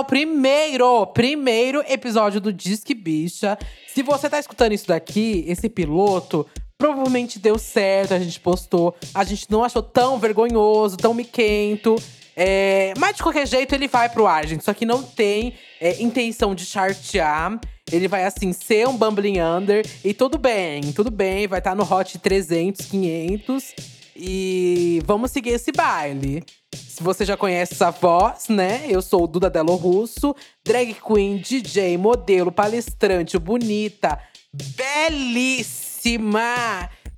ao primeiro, primeiro episódio do Disque Bicha. Se você tá escutando isso daqui, esse piloto, provavelmente deu certo, a gente postou. A gente não achou tão vergonhoso, tão miquento. É, mas de qualquer jeito ele vai pro ar, gente. Só que não tem é, intenção de chartear. Ele vai, assim, ser um bumbling under. E tudo bem, tudo bem. Vai estar tá no Hot 300, 500. E vamos seguir esse baile. Se você já conhece essa voz, né? Eu sou o Duda Delo Russo, drag queen, DJ, modelo, palestrante, bonita, belíssima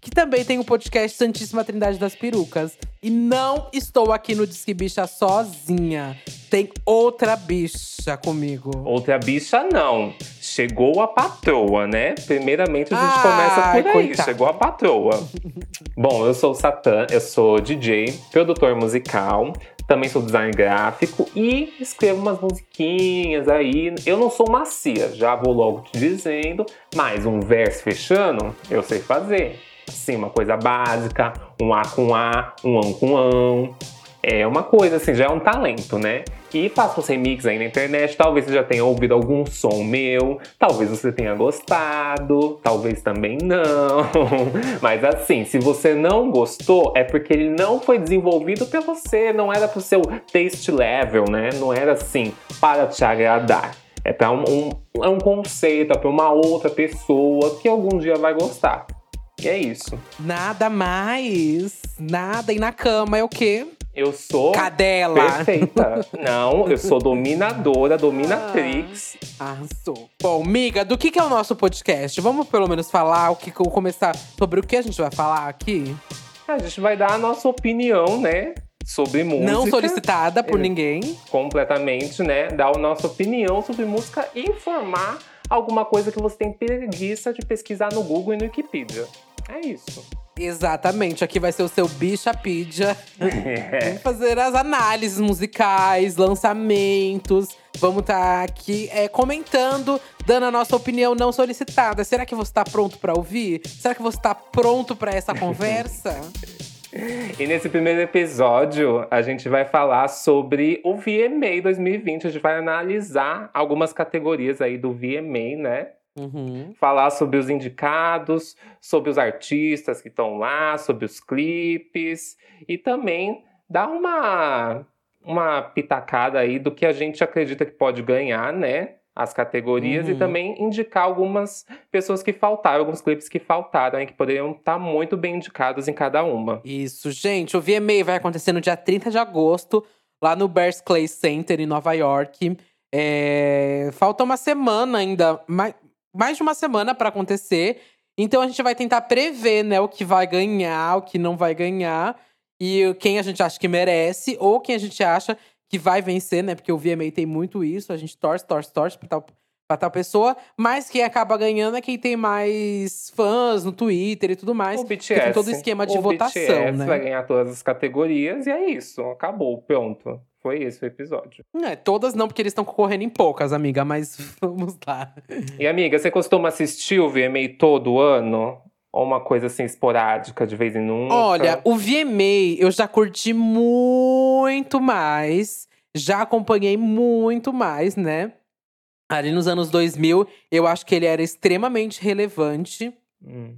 que também tem o podcast Santíssima Trindade das Perucas. E não estou aqui no Disque Bicha sozinha. Tem outra bicha comigo. Outra bicha não. Chegou a patroa, né? Primeiramente a gente ah, começa por aí. Coitado. Chegou a patroa. Bom, eu sou o Satã, eu sou DJ, produtor musical, também sou design gráfico e escrevo umas musiquinhas aí. Eu não sou macia, já vou logo te dizendo, mas um verso fechando eu sei fazer. Sim, uma coisa básica, um A com A, um ão com ão. É uma coisa assim, já é um talento, né? E faço os remix aí na internet, talvez você já tenha ouvido algum som meu, talvez você tenha gostado, talvez também não. Mas assim, se você não gostou, é porque ele não foi desenvolvido por você, não era pro seu taste level, né? Não era assim, para te agradar. É para um, um, é um conceito, é para uma outra pessoa que algum dia vai gostar. E é isso. Nada mais. Nada. E na cama é o quê? Eu sou. Cadela. Perfeita. Não, eu sou dominadora, dominatrix. Ah, arrasou. Bom, miga, do que, que é o nosso podcast? Vamos pelo menos falar o que começar sobre o que a gente vai falar aqui? A gente vai dar a nossa opinião, né? Sobre música. Não solicitada por é, ninguém. Completamente, né? Dar a nossa opinião sobre música e informar alguma coisa que você tem preguiça de pesquisar no Google e no Wikipedia. É isso. Exatamente, aqui vai ser o seu Bichapedia. É. Vamos fazer as análises musicais, lançamentos. Vamos estar tá aqui é, comentando, dando a nossa opinião não solicitada. Será que você está pronto para ouvir? Será que você está pronto para essa conversa? E nesse primeiro episódio, a gente vai falar sobre o VMA 2020. A gente vai analisar algumas categorias aí do VMA, né? Uhum. Falar sobre os indicados, sobre os artistas que estão lá, sobre os clipes e também dar uma, uma pitacada aí do que a gente acredita que pode ganhar, né? As categorias uhum. e também indicar algumas pessoas que faltaram, alguns clipes que faltaram e que poderiam estar tá muito bem indicados em cada uma. Isso, gente. O VMA vai acontecer no dia 30 de agosto, lá no Clay Center, em Nova York. É... Falta uma semana ainda, mais, mais de uma semana para acontecer. Então a gente vai tentar prever, né, o que vai ganhar, o que não vai ganhar e quem a gente acha que merece ou quem a gente acha que vai vencer, né? Porque o VMA tem muito isso, a gente torce, torce, torce pra tal, pra tal pessoa, mas quem acaba ganhando é quem tem mais fãs no Twitter e tudo mais. O BTS. Tem todo o esquema de o votação, BTS né? vai ganhar todas as categorias e é isso, acabou, pronto. Foi esse o episódio. É, todas não, porque eles estão concorrendo em poucas, amiga, mas vamos lá. E amiga, você costuma assistir o VMA todo ano? Ou uma coisa assim esporádica, de vez em nunca? Olha, o VMA eu já curti muito mais. Já acompanhei muito mais, né? Ali nos anos 2000, eu acho que ele era extremamente relevante. Hum.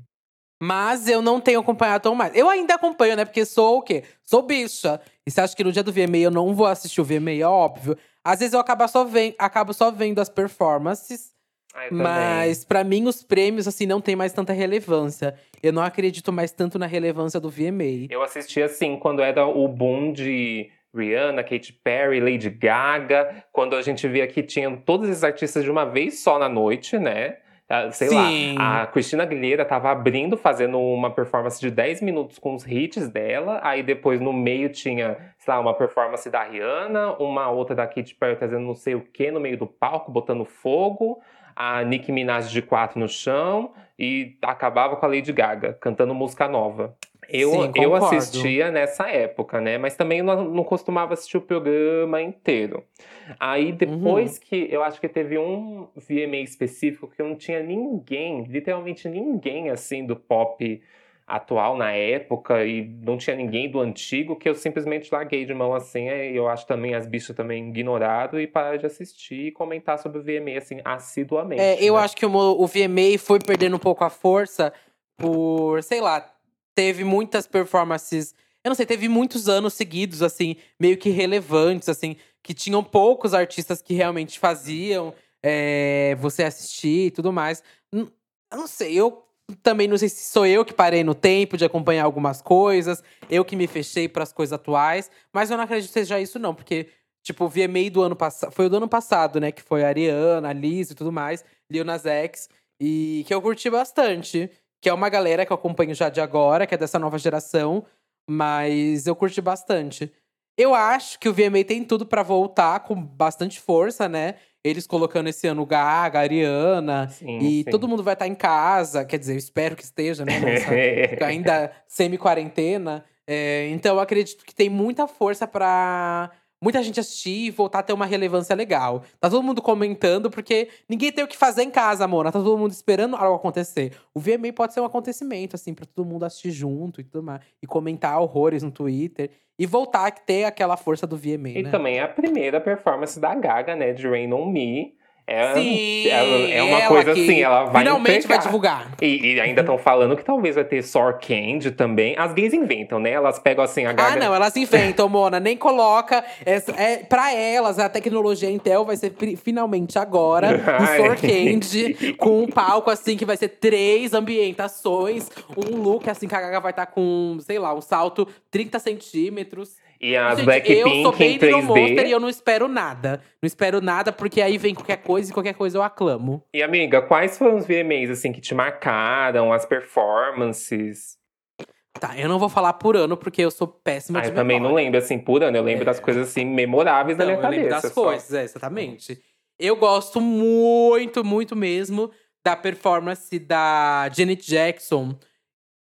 Mas eu não tenho acompanhado tão mais. Eu ainda acompanho, né? Porque sou o quê? Sou bicha. E você acha que no dia do VMA eu não vou assistir o VMA? É óbvio. Às vezes eu acabo só, vendo, acabo só vendo as performances. Ah, mas para mim os prêmios assim não tem mais tanta relevância. Eu não acredito mais tanto na relevância do VMA. Eu assisti assim quando era o boom de Rihanna, Katy Perry, Lady Gaga, quando a gente via que tinham todos esses artistas de uma vez só na noite, né? Ah, sei Sim. lá, a Cristina Aguilera tava abrindo, fazendo uma performance de 10 minutos com os hits dela, aí depois no meio tinha, sei lá, uma performance da Rihanna, uma outra da Katy Perry fazendo não sei o que no meio do palco, botando fogo, a Nicki Minaj de quatro no chão, e acabava com a Lady Gaga, cantando música nova. Eu, Sim, eu assistia nessa época, né? Mas também não, não costumava assistir o programa inteiro. Aí depois uhum. que eu acho que teve um VMA específico que não tinha ninguém, literalmente ninguém assim do pop atual na época e não tinha ninguém do antigo que eu simplesmente larguei de mão assim. E eu acho também as bichas também ignorado e parar de assistir e comentar sobre o VMA assim assiduamente. É, eu né? acho que o, o VMA foi perdendo um pouco a força por, sei lá, teve muitas performances. Eu não sei, teve muitos anos seguidos, assim, meio que relevantes, assim, que tinham poucos artistas que realmente faziam é, você assistir e tudo mais. Eu não sei, eu também não sei se sou eu que parei no tempo de acompanhar algumas coisas, eu que me fechei para as coisas atuais, mas eu não acredito que seja isso, não, porque, tipo, o VMA do ano passado. Foi o do ano passado, né? Que foi a Ariana, a Liz e tudo mais, Lil Nas X, e que eu curti bastante. Que é uma galera que eu acompanho já de agora, que é dessa nova geração, mas eu curti bastante. Eu acho que o VMA tem tudo para voltar com bastante força, né? Eles colocando esse ano Gaga, Ariana, sim, e sim. todo mundo vai estar tá em casa. Quer dizer, eu espero que esteja, né? Nessa, ainda semi-quarentena. É, então, eu acredito que tem muita força para muita gente assistir e voltar a ter uma relevância legal. Tá todo mundo comentando, porque ninguém tem o que fazer em casa, Mona. Tá todo mundo esperando algo acontecer. O VMA pode ser um acontecimento, assim, pra todo mundo assistir junto e tudo mais. E comentar horrores no Twitter. E voltar a ter aquela força do VMA, E né? também a primeira performance da Gaga, né? De Rain On Me. É, Sim, é, é uma coisa assim, ela vai Finalmente entregar. vai divulgar. E, e ainda estão falando que talvez vai ter Sor Candy também. As gays inventam, né? Elas pegam assim a Gaga… Ah, não, elas inventam, Mona. Nem coloca… Essa, é, pra elas, a tecnologia Intel vai ser finalmente agora. o Sor Candy, com um palco assim, que vai ser três ambientações. Um look assim, que a Gaga vai estar tá com, sei lá, um salto 30 centímetros. E as Gente, Blackpink eu sou bem em 3D. Monster e eu não espero nada. Não espero nada, porque aí vem qualquer coisa e qualquer coisa eu aclamo. E amiga, quais foram os VMAs assim que te marcaram, as performances? Tá, eu não vou falar por ano, porque eu sou péssima ah, de eu também não lembro, assim, por ano. Eu lembro é. das coisas, assim, memoráveis não, da minha eu cabeça. Eu lembro das só. coisas, é, exatamente. Eu gosto muito, muito mesmo da performance da Janet Jackson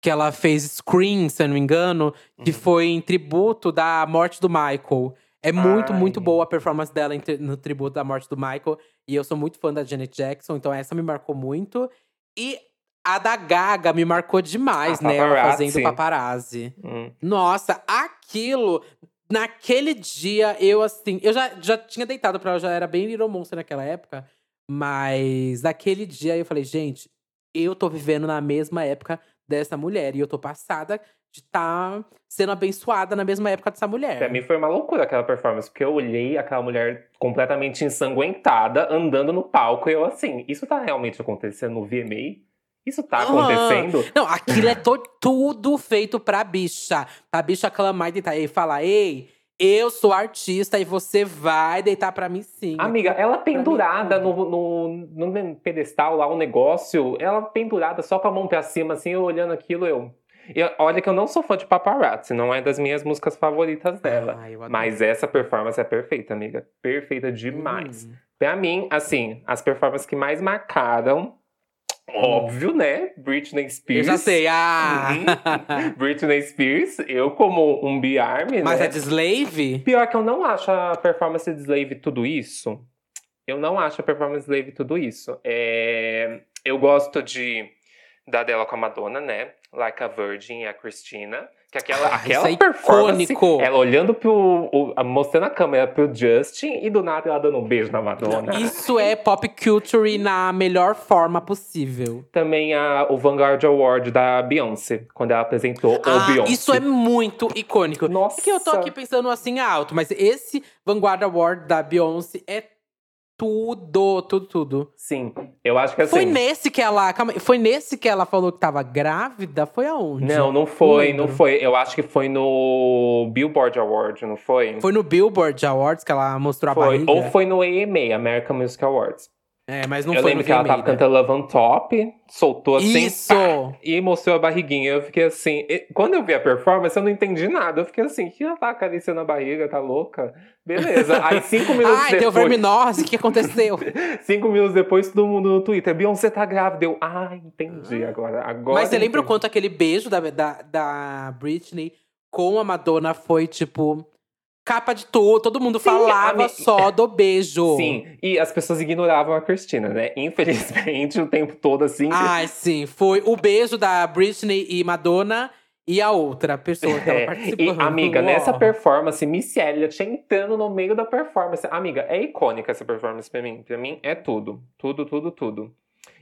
que ela fez Scream, se eu não me engano, que uhum. foi em tributo da morte do Michael. É muito, Ai. muito boa a performance dela no tributo da morte do Michael. E eu sou muito fã da Janet Jackson, então essa me marcou muito. E a da Gaga me marcou demais, a né? Ela fazendo paparazzi. Hum. Nossa, aquilo. Naquele dia, eu assim. Eu já, já tinha deitado pra ela, já era bem Little Monster naquela época. Mas naquele dia eu falei, gente, eu tô vivendo na mesma época dessa mulher. E eu tô passada de estar tá sendo abençoada na mesma época dessa mulher. Pra mim foi uma loucura aquela performance, porque eu olhei aquela mulher completamente ensanguentada, andando no palco, e eu assim, isso tá realmente acontecendo no VMA? Isso tá acontecendo? Não, aquilo é tudo feito pra bicha. Pra bicha clamar e deitar e falar, ei, eu sou artista e você vai deitar pra mim sim. Amiga, ela pendurada no, no, no, pedestal lá, o um negócio, ela pendurada só com a mão pra cima, assim, eu olhando aquilo, eu. eu olha que eu não sou fã de paparazzi, não é das minhas músicas favoritas dela. Mas essa performance é perfeita, amiga. Perfeita demais. Hum. Pra mim, assim, as performances que mais marcaram Óbvio, né? Britney Spears. Eu já sei, ah! Uhum. Britney Spears, eu como um B-Army, Mas né? é de Slave? Pior que eu não acho a performance de Slave tudo isso. Eu não acho a performance de Slave tudo isso. É... Eu gosto de da dela com a Madonna, né? Like a Virgin e a Christina. Que aquela, ah, aquela é performance, icônico. ela olhando pro. O, mostrando a câmera pro Justin e do nada ela dando um beijo na Madonna. Isso é pop culture na melhor forma possível. Também a, o Vanguard Award da Beyoncé, quando ela apresentou ah, o Beyoncé. Isso é muito icônico. Nossa. É que eu tô aqui pensando assim alto, mas esse Vanguard Award da Beyoncé é tudo, tudo, tudo. Sim, eu acho que assim. Foi nesse que ela. Calma, foi nesse que ela falou que tava grávida? Foi aonde? Não, não foi, não, não foi. Eu acho que foi no Billboard Award, não foi? Foi no Billboard Awards que ela mostrou foi. a barriga. Ou foi no AMA, American Music Awards. É, mas não eu foi lembro no que ela tava né? cantando Love on Top, soltou assim. Isso! Pá, e mostrou a barriguinha. Eu fiquei assim. quando eu vi a performance, eu não entendi nada. Eu fiquei assim, que ela tá acariciando a barriga, tá louca? Beleza. Aí cinco minutos Ai, depois. deu verminose, o que aconteceu? cinco minutos depois, todo mundo no Twitter. Beyoncé tá grávida. Eu, ah, entendi agora. agora Mas você lembra o quanto aquele beijo da, da, da Britney com a Madonna foi, tipo capa de tudo, todo mundo Sim, falava só do beijo. Sim, e as pessoas ignoravam a Cristina, né? Infelizmente, o tempo todo assim. Ai, sim, foi o beijo da Britney e Madonna. E a outra pessoa que ela é, participou. E, amiga, nessa performance, Missy Elliott entrando no meio da performance. Amiga, é icônica essa performance pra mim. Pra mim, é tudo. Tudo, tudo, tudo.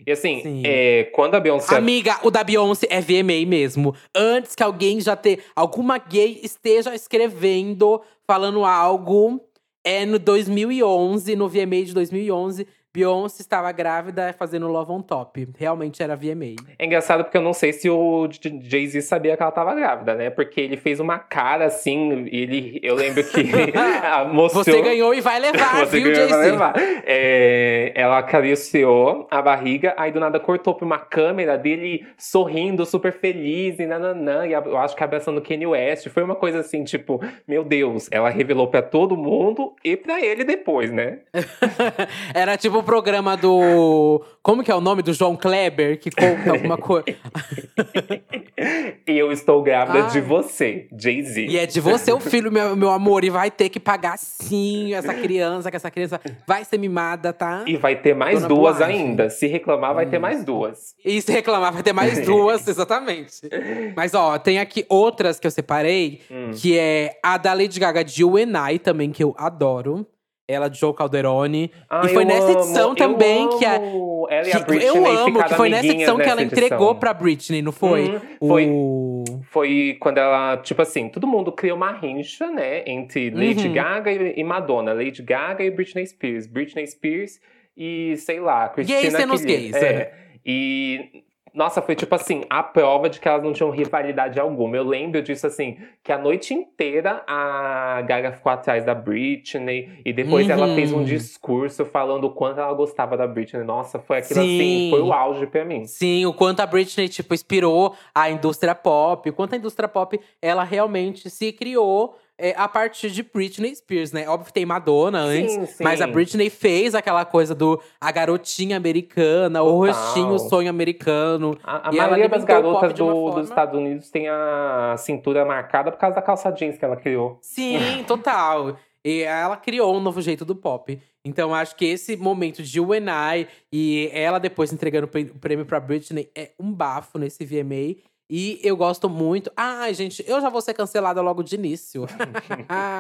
E assim, é, quando a Beyoncé. Amiga, o da Beyoncé é VMA mesmo. Antes que alguém já ter. Alguma gay esteja escrevendo, falando algo. É no 2011, no VMA de 2011. Beyoncé estava grávida fazendo Love on Top. Realmente era VMA. É engraçado porque eu não sei se o Jay-Z sabia que ela estava grávida, né? Porque ele fez uma cara assim, ele, eu lembro que mostrou... Você ganhou e vai levar, Você viu, Jay-Z? É, ela acariciou a barriga, aí do nada cortou pra uma câmera dele sorrindo, super feliz e nananã. E eu acho que abraçando Kanye West. Foi uma coisa assim, tipo, meu Deus, ela revelou para todo mundo e para ele depois, né? Era tipo o programa do. Como que é o nome do João Kleber, que conta alguma coisa? e eu estou grávida Ai. de você, Jay-Z. E é de você o filho, meu, meu amor. E vai ter que pagar sim essa criança, que essa criança vai ser mimada, tá? E vai ter mais Dona duas ainda. Se reclamar, vai ter mais duas. E se reclamar, vai ter mais duas, exatamente. Mas ó, tem aqui outras que eu separei, hum. que é a da Lady Gaga de You and I, também, que eu adoro ela de Joe Calderone. Ah, e foi nessa edição também que a. Ela e a Britney eu amo, que foi nessa edição que ela edição. entregou pra Britney, não foi? Uhum, foi. O... Foi quando ela, tipo assim, todo mundo criou uma rincha, né? Entre Lady uhum. Gaga e Madonna. Lady Gaga e Britney Spears. Britney Spears e, sei lá, Christina Gays sendo os gays, é. é. E nossa, foi tipo assim, a prova de que elas não tinham rivalidade alguma. Eu lembro disso assim, que a noite inteira a Gaga ficou atrás da Britney e depois uhum. ela fez um discurso falando o quanto ela gostava da Britney. Nossa, foi aquilo assim, Sim. assim, foi o auge pra mim. Sim, o quanto a Britney, tipo, inspirou a indústria pop, o quanto a indústria pop, ela realmente se criou é, a partir de Britney Spears, né? Óbvio que tem Madonna antes, sim, sim. mas a Britney fez aquela coisa do a garotinha americana, Total. o rostinho, o sonho americano. A, a maioria das garotas do, forma... dos Estados Unidos tem a cintura marcada por causa da calça jeans que ela criou. Sim, total. E ela criou um novo jeito do pop. Então, acho que esse momento de You and I e ela depois entregando o prêmio pra Britney é um bafo nesse VMA. E eu gosto muito. Ai, gente, eu já vou ser cancelada logo de início.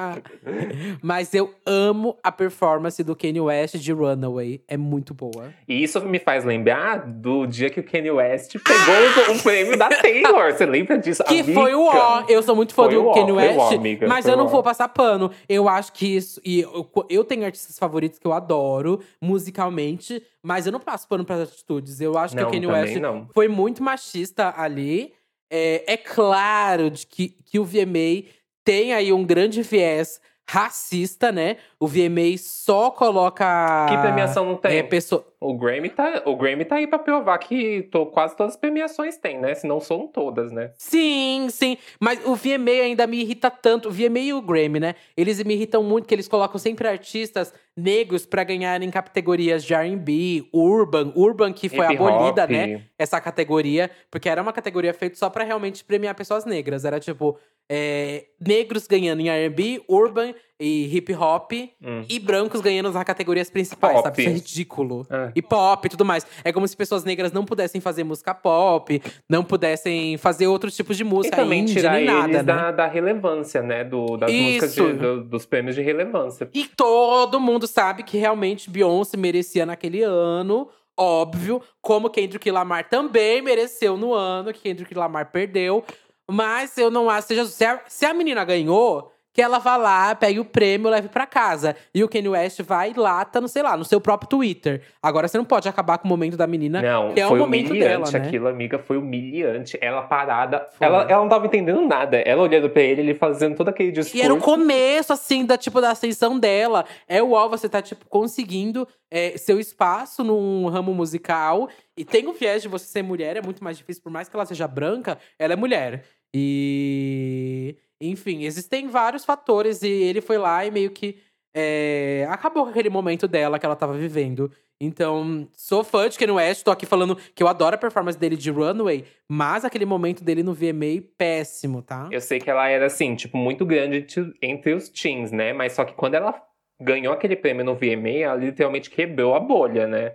Mas eu amo a performance do Kanye West de Runaway. É muito boa. E isso me faz lembrar do dia que o Kanye West pegou o prêmio da Taylor. Você lembra disso? Que amiga? foi o ó. Eu sou muito fã foi do Kanye West. Ó, amiga, mas eu não vou passar pano. Eu acho que isso. E eu, eu tenho artistas favoritos que eu adoro musicalmente. Mas eu não passo pano para atitudes. Eu acho não, que o Kanye West não. foi muito machista ali. É, é claro de que, que o VMA tem aí um grande viés racista, né? O VMA só coloca. Que premiação não tem? É, pessoa... o, Grammy tá, o Grammy tá aí pra provar que tô, quase todas as premiações tem, né? Se não são todas, né? Sim, sim. Mas o VMA ainda me irrita tanto. O VMA e o Grammy, né? Eles me irritam muito que eles colocam sempre artistas negros para ganharem categorias de R&B, Urban. Urban que foi abolida, né? Essa categoria. Porque era uma categoria feita só para realmente premiar pessoas negras. Era tipo é, negros ganhando em R&B, urban e hip hop hum. e brancos ganhando nas categorias principais, pop. sabe? Isso é ridículo. É. E pop e tudo mais. É como se pessoas negras não pudessem fazer música pop, não pudessem fazer outros tipos de música. E também indie, tirar nem nada, eles né? da, da, relevância, né? Do, das Isso. músicas de, do, dos prêmios de relevância. E todo mundo sabe que realmente Beyoncé merecia naquele ano. Óbvio, como Kendrick Lamar também mereceu no ano que Kendrick Lamar perdeu. Mas eu não acho. Seja, se, a, se a menina ganhou, que ela vá lá, pegue o prêmio leve pra casa. E o Kanye West vai lá, tá no, sei lá, no seu próprio Twitter. Agora você não pode acabar com o momento da menina, não, que é foi o momento humilhante dela, né? aquilo, amiga, foi humilhante. Ela parada, ela, ela não tava entendendo nada. Ela olhando pra ele, ele fazendo todo aquele discurso. E era o começo, assim, da, tipo, da ascensão dela. É o você tá, tipo, conseguindo é, seu espaço num ramo musical. E tem o viés de você ser mulher, é muito mais difícil. Por mais que ela seja branca, ela é mulher. E. Enfim, existem vários fatores. E ele foi lá e meio que é, acabou aquele momento dela que ela tava vivendo. Então, sou fã de Kanye West, tô aqui falando que eu adoro a performance dele de Runway, mas aquele momento dele no VMA, péssimo, tá? Eu sei que ela era, assim, tipo, muito grande entre os teens, né? Mas só que quando ela ganhou aquele prêmio no VMA, ela literalmente quebrou a bolha, né?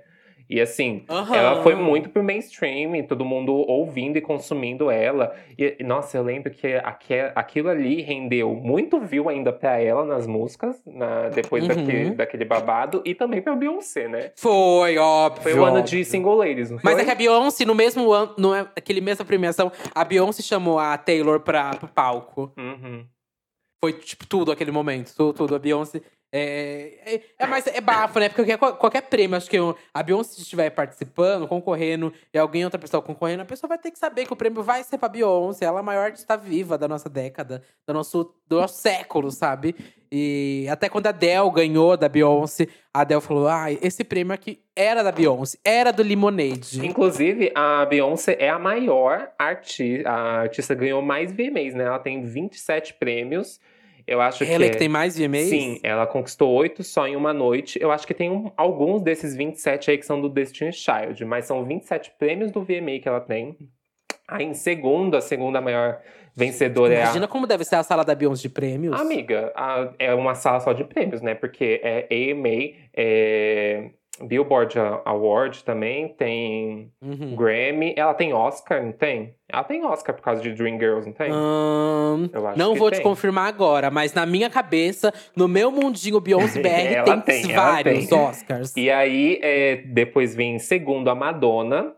E assim, uhum. ela foi muito pro mainstream, todo mundo ouvindo e consumindo ela. E, nossa, eu lembro que aquilo ali rendeu muito view ainda pra ela nas músicas, na, depois uhum. daquele, daquele babado, e também pra Beyoncé, né? Foi, óbvio. Foi o ano de single ladies, não foi? Mas é que a Beyoncé, no mesmo ano, naquele mesma premiação, a Beyoncé chamou a Taylor pra, pro palco. Uhum. Foi, tipo, tudo aquele momento. Tudo, tudo. A Beyoncé é, é, é, mais é bafo, né? Porque qualquer, qualquer prêmio, acho que a Beyoncé estiver participando, concorrendo, e alguém outra pessoa concorrendo, a pessoa vai ter que saber que o prêmio vai ser pra Beyoncé. Ela é a maior artista viva da nossa década, do nosso, do nosso século, sabe? E até quando a Adele ganhou da Beyoncé, a Adele falou: ah, esse prêmio aqui era da Beyoncé, era do Lemonade. Inclusive, a Beyoncé é a maior artista, a artista ganhou mais VMAs, né? Ela tem 27 prêmios. Eu acho ela que. que tem mais VMAs? Sim, ela conquistou oito só em uma noite. Eu acho que tem um, alguns desses 27 aí que são do Destiny Child, mas são 27 prêmios do VMA que ela tem. Aí em segundo, a segunda maior vencedora Imagina é. Imagina como deve ser a sala da Beyoncé de prêmios. Amiga, a, é uma sala só de prêmios, né? Porque é AMA, é Billboard Award também, tem uhum. Grammy. Ela tem Oscar, não tem? Ela tem Oscar por causa de Dreamgirls, não tem? Hum, não vou tem. te confirmar agora, mas na minha cabeça, no meu mundinho Beyoncé BR, tem, tem vários tem. Oscars. E aí, é, depois vem em segundo a Madonna.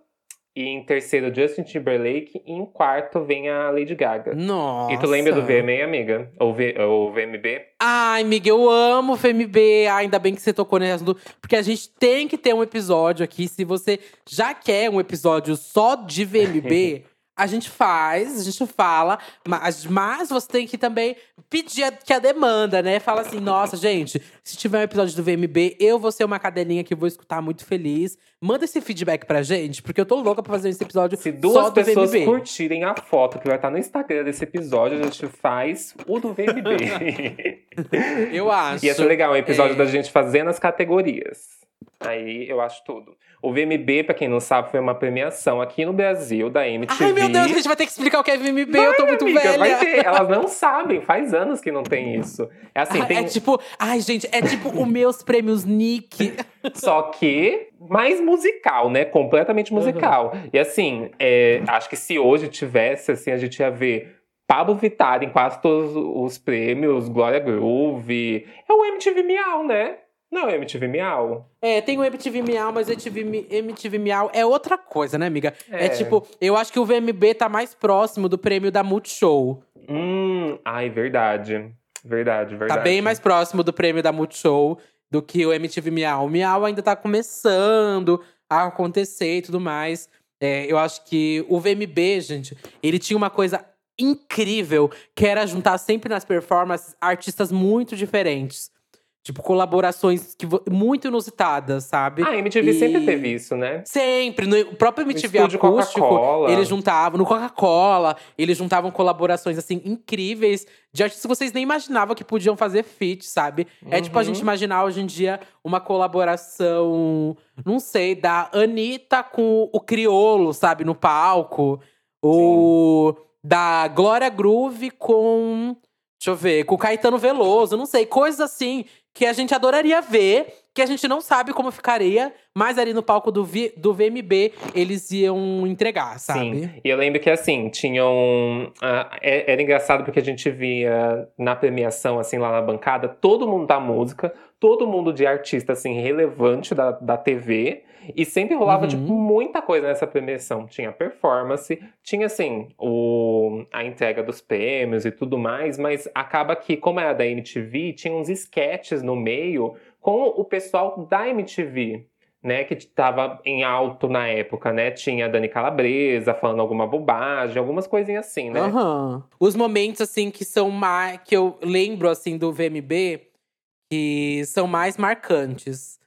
E em terceiro, Justin Timberlake. E em quarto, vem a Lady Gaga. Nossa. E tu lembra do VMA, amiga? Ou, v, ou VMB? Ai, amiga, eu amo o VMB. Ainda bem que você tocou nesse assunto. Porque a gente tem que ter um episódio aqui. Se você já quer um episódio só de VMB… a gente faz, a gente fala, mas, mas você tem que também pedir a, que a demanda, né? Fala assim, nossa, gente, se tiver um episódio do VMB, eu vou ser uma cadelinha que vou escutar muito feliz. Manda esse feedback pra gente, porque eu tô louca pra fazer esse episódio Se duas pessoas VMB. curtirem a foto que vai estar no Instagram desse episódio, a gente faz o do VMB. eu acho. Ia ser legal, um episódio é... da gente fazendo as categorias. Aí eu acho tudo. O VMB, pra quem não sabe, foi uma premiação aqui no Brasil, da MTV. Ai, meu Deus, a gente vai ter que explicar o que é VMB, vai, eu tô muito amiga, velha. Vai ter. Elas não sabem, faz anos que não tem isso. É assim, ah, tem... É tipo, ai, gente, é tipo os meus prêmios Nick. Só que mais musical, né? Completamente musical. Uhum. E assim, é, acho que se hoje tivesse, assim, a gente ia ver Pablo Vittar em quase todos os prêmios, Glória Groove. É o MTV Miau, né? Não, MTV Miau. É, tem o MTV Miau, mas MTV, MTV Miau é outra coisa, né, amiga? É. é. tipo, eu acho que o VMB tá mais próximo do prêmio da Multishow. Hum, ai, verdade. Verdade, verdade. Tá bem mais próximo do prêmio da Multishow do que o MTV Miau. O Miau ainda tá começando a acontecer e tudo mais. É, eu acho que o VMB, gente, ele tinha uma coisa incrível, que era juntar sempre nas performances artistas muito diferentes. Tipo, colaborações que, muito inusitadas, sabe? Ah, a MTV e... sempre teve isso, né? Sempre. No próprio MTV acústico, eles juntavam. No Coca-Cola, eles juntavam colaborações, assim, incríveis. De artistas que vocês nem imaginavam que podiam fazer feat, sabe? Uhum. É tipo a gente uhum. imaginar hoje em dia uma colaboração, não sei, da Anitta com o Criolo, sabe? No palco. Ou da Glória Groove com… Deixa eu ver, com o Caetano Veloso, não sei, coisas assim que a gente adoraria ver, que a gente não sabe como ficaria, mas ali no palco do, v, do VMB eles iam entregar, sabe? Sim. E eu lembro que assim, tinham. Uh, era engraçado porque a gente via na premiação, assim, lá na bancada, todo mundo da música, todo mundo de artista, assim, relevante da, da TV. E sempre rolava, uhum. tipo, muita coisa nessa premiação. Tinha performance, tinha, assim, o, a entrega dos prêmios e tudo mais, mas acaba que, como era da MTV, tinha uns sketches no meio com o pessoal da MTV. Né, que estava em alto na época, né? Tinha a Dani Calabresa falando alguma bobagem, algumas coisinhas assim, né? Uhum. Os momentos, assim, que são mais… Que eu lembro, assim, do VMB, que são mais marcantes.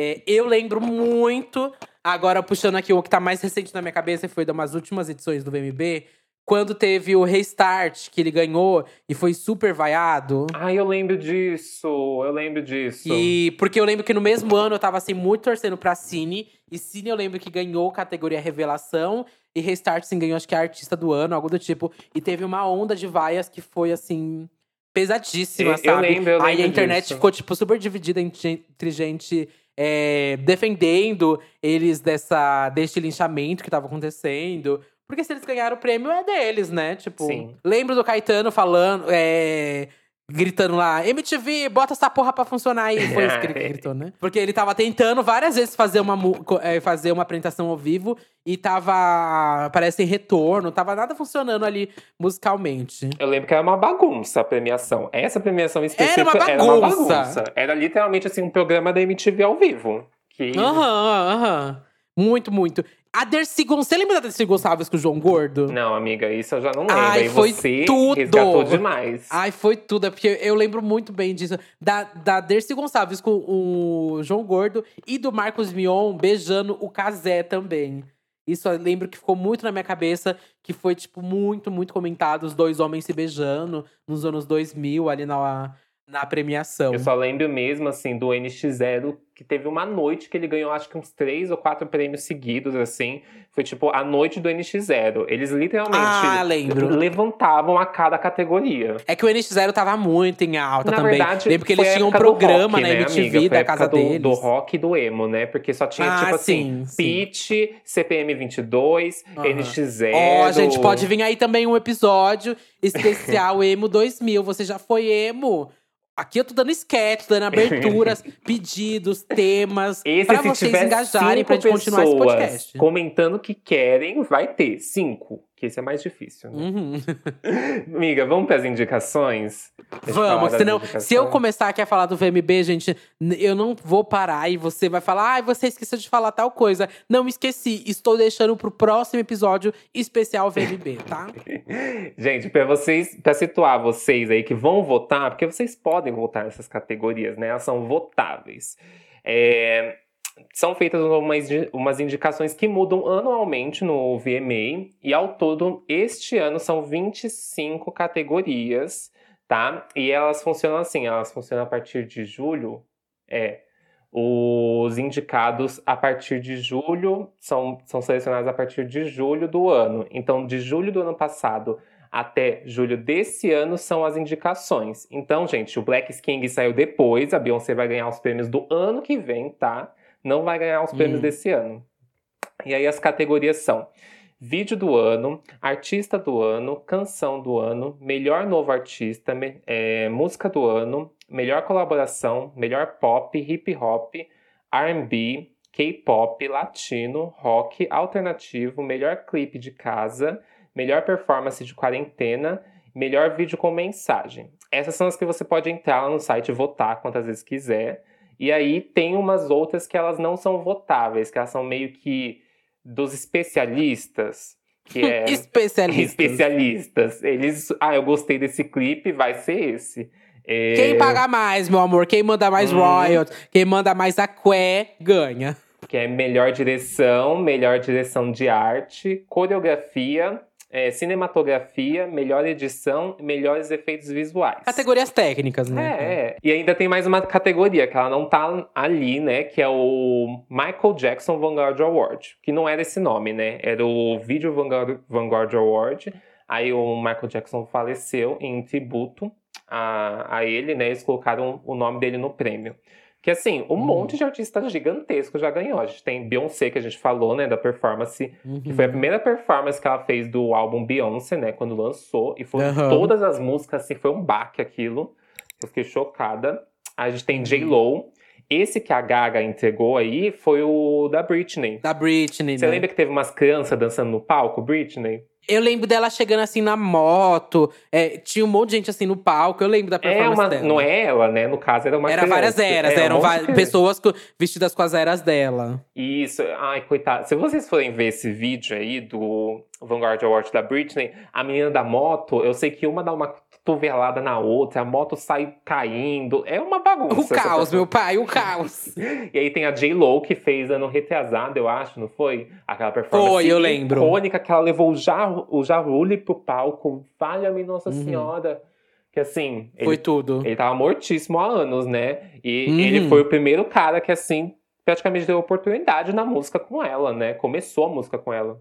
É, eu lembro muito, agora puxando aqui o que tá mais recente na minha cabeça, foi de umas últimas edições do VMB, quando teve o Restart, que ele ganhou e foi super vaiado. Ah, eu lembro disso. Eu lembro disso. E porque eu lembro que no mesmo ano eu tava assim muito torcendo pra Cine. E Cine eu lembro que ganhou categoria Revelação. E Restart sim ganhou, acho que é artista do ano, algo do tipo. E teve uma onda de vaias que foi assim. Pesadíssima, Eu sabe? lembro, eu Aí a lembro internet disso. ficou, tipo, super dividida entre gente é, defendendo eles dessa, deste linchamento que tava acontecendo. Porque se eles ganharam o prêmio, é deles, né? Tipo, Sim. lembro do Caetano falando, é, gritando lá, MTV, bota essa porra pra funcionar aí. Foi isso que ele gritou, né? Porque ele tava tentando várias vezes fazer uma, é, fazer uma apresentação ao vivo e tava, parece, em retorno, tava nada funcionando ali musicalmente. Eu lembro que era uma bagunça a premiação. Essa premiação específica Era uma era uma bagunça. bagunça. Era literalmente assim um programa da MTV ao vivo. Que Aham, aham. Muito, muito. A Dercy Gonçalves, você lembra da Dercy Gonçalves com o João Gordo? Não, amiga, isso eu já não lembro. Ai, Aí foi você tudo. resgatou demais. Ai, foi tudo. É porque eu lembro muito bem disso. Da, da Dercy Gonçalves com o João Gordo e do Marcos Mion beijando o Casé também. Isso eu lembro que ficou muito na minha cabeça, que foi, tipo, muito, muito comentado. Os dois homens se beijando nos anos 2000, ali na, na premiação. Eu só lembro mesmo, assim, do NX0, que teve uma noite que ele ganhou, acho que uns três ou quatro prêmios seguidos, assim. Foi tipo a noite do NX0. Eles literalmente Ah, levantavam a cada categoria. É que o NX0 tava muito em alta Na também. verdade, Lembro que eles tinham um programa rock, na né, MTV amiga? Da casa do, deles. Do rock e do emo, né? Porque só tinha, Ah, tipo assim, sim, sim. Pitch, CPM 22, Aham. NX0. Ó, a gente pode vir aí também um episódio especial Emo 2000. Você já foi emo? Aqui eu tô dando sketch, dando aberturas, pedidos, temas. Esse, pra vocês engajarem pra gente continuar esse podcast. comentando que querem, vai ter. Cinco. Que esse é mais difícil, né? Uhum. Amiga, vamos para as indicações? Vamos, senão, indicações. se eu começar aqui a falar do VMB, gente, eu não vou parar e você vai falar, ai, você esqueceu de falar tal coisa. Não esqueci, estou deixando pro próximo episódio especial VMB, tá? Gente, para vocês, para situar vocês aí que vão votar, porque vocês podem votar nessas categorias, né? Elas são votáveis. É, são feitas umas, umas indicações que mudam anualmente no VMA, e ao todo, este ano são 25 categorias, tá? E elas funcionam assim: elas funcionam a partir de julho. É. Os indicados a partir de julho são, são selecionados a partir de julho do ano. Então, de julho do ano passado até julho desse ano são as indicações. Então, gente, o Black King saiu depois, a Beyoncé vai ganhar os prêmios do ano que vem, tá? Não vai ganhar os prêmios Hum. desse ano. E aí as categorias são Vídeo do ano, Artista do ano, Canção do ano, Melhor Novo Artista, me- é, Música do ano, Melhor Colaboração, Melhor Pop, Hip Hop, R&B, K-Pop, Latino, Rock, Alternativo, Melhor Clipe de Casa, Melhor Performance de Quarentena, Melhor Vídeo com Mensagem. Essas são as que você pode entrar lá no site e votar quantas vezes quiser. E aí tem umas outras que elas não são votáveis, que elas são meio que dos especialistas, que é Especialista. especialistas. Eles, ah, eu gostei desse clipe, vai ser esse. É, Quem paga mais, meu amor? Quem manda mais Hum. royalties? Quem manda mais aqué, ganha. Que é melhor direção, melhor direção de arte, coreografia, é, cinematografia, melhor edição, melhores efeitos visuais. Categorias técnicas, É, né? é. E ainda tem mais uma categoria que ela não tá ali, né? Que é o Michael Jackson Vanguard Award. Que não era esse nome, né? Era o Video Vanguard, Vanguard Award. Aí o Michael Jackson faleceu em tributo a, a ele, né? Eles colocaram o nome dele no prêmio. Que assim, um Uhum. monte de artista gigantesco já ganhou. A gente tem Beyoncé, que a gente falou, né? Da performance Uhum. que foi a primeira performance que ela fez do álbum Beyoncé, né? Quando lançou. E foram Aham. todas as músicas, assim, foi um baque aquilo. Eu fiquei chocada. A gente tem J-Lo. Esse que a Gaga entregou aí foi o da Britney. Da Britney, Você né? lembra que teve umas crianças dançando no palco, Britney? Eu lembro dela chegando assim na moto. é, tinha um monte de gente assim no palco. Eu lembro da É performance uma, dela. não é ela, né? No caso, era uma Era criança. várias eras, É, um eram criança. pessoas vestidas com as eras dela. Isso, ai, coitado. Se vocês forem ver esse vídeo aí do Vanguard Award da Britney, a menina da moto, eu sei que uma dá uma cotovelada na outra, a moto sai caindo. É uma bagunça. O caos, meu pai, o caos. e aí tem a J-Lo que fez ano retrasado, eu acho, não foi? Aquela performance foi, eu lembro. icônica que ela levou o, jar, o Jarulli pro palco. Valha-me Nossa uhum. Senhora. Que assim. Foi ele, tudo. Ele tava mortíssimo há anos, né? E uhum. ele foi o primeiro cara que, assim, praticamente deu oportunidade na música com ela, né? Começou a música com ela.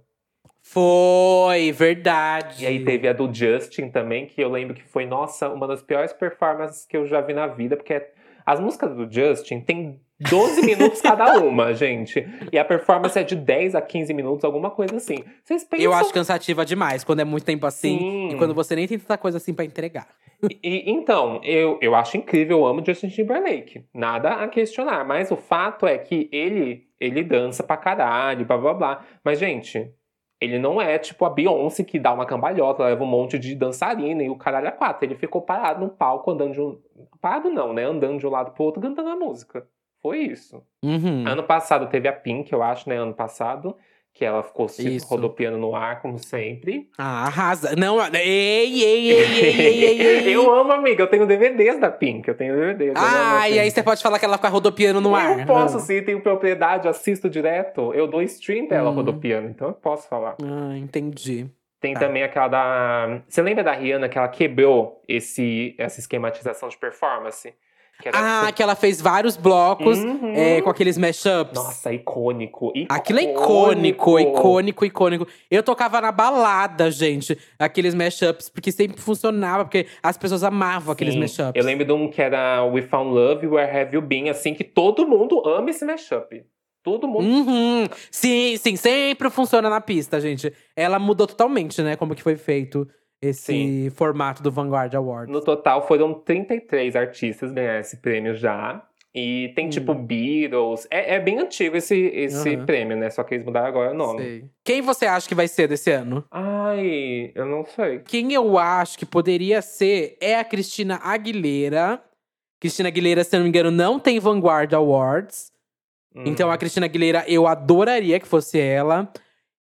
Foi, verdade. E aí teve a do Justin também, que eu lembro que foi, nossa, uma das piores performances que eu já vi na vida, porque as músicas do Justin tem 12 minutos cada uma, gente. E a performance é de 10 a 15 minutos, alguma coisa assim. Vocês pensam... Eu acho cansativa demais, quando é muito tempo assim. Sim. E quando você nem tem tanta coisa assim para entregar. E, e, então, eu, eu acho incrível, eu amo Justin Timberlake. Nada a questionar. Mas o fato é que ele, ele dança pra caralho, blá blá blá. Mas, gente, ele não é tipo a Beyoncé que dá uma cambalhota, leva um monte de dançarina e o caralho a quatro. Ele ficou parado no palco, andando de um. Parado não, né? Andando de um lado pro outro, cantando a música. Foi isso. Uhum. Ano passado teve a Pink, eu acho, né? Ano passado que ela ficou se Isso. rodopiando no ar, como sempre. Ah, arrasa. Não, ei, ei, ei, ei, ei, ei, Eu amo, amiga. Eu tenho DVDs da Pink. Eu tenho DVDs. Ah, e aí você pode falar que ela fica rodopiando no eu ar. Eu posso sim, tenho propriedade, assisto direto. Eu dou stream pra ela hum. rodopiando, então eu posso falar. Ah, entendi. Tem tá. também aquela da. Você lembra da Rihanna que ela quebrou esse, essa esquematização de performance? Que ah, assim. que ela fez vários blocos uhum. é, com aqueles mashups. Nossa, icônico, icônico. Aquilo é icônico, icônico, icônico. Eu tocava na balada, gente, aqueles mashups, porque sempre funcionava, porque as pessoas amavam Sim. aqueles mashups. Eu lembro de um que era We Found Love, Where Have You Been, assim, que todo mundo ama esse mashup. Todo mundo. Uhum. Sim, sim, sempre funciona na pista, gente. Ela mudou totalmente, né? Como que foi feito esse Sim. formato do Vanguard Awards. No total foram 33 artistas ganhar esse prêmio já. E tem tipo hum. Beatles. É, é, bem antigo esse, esse uhum. prêmio, né? Só que eles mudaram agora o nome. Sei. Quem você acha que vai ser desse ano? Ai, eu não sei. Quem eu acho que poderia ser é a Cristina Aguilera. Cristina Aguilera, se não me engano, não tem Vanguard Awards. Hum. Então a Cristina Aguilera, eu adoraria que fosse ela.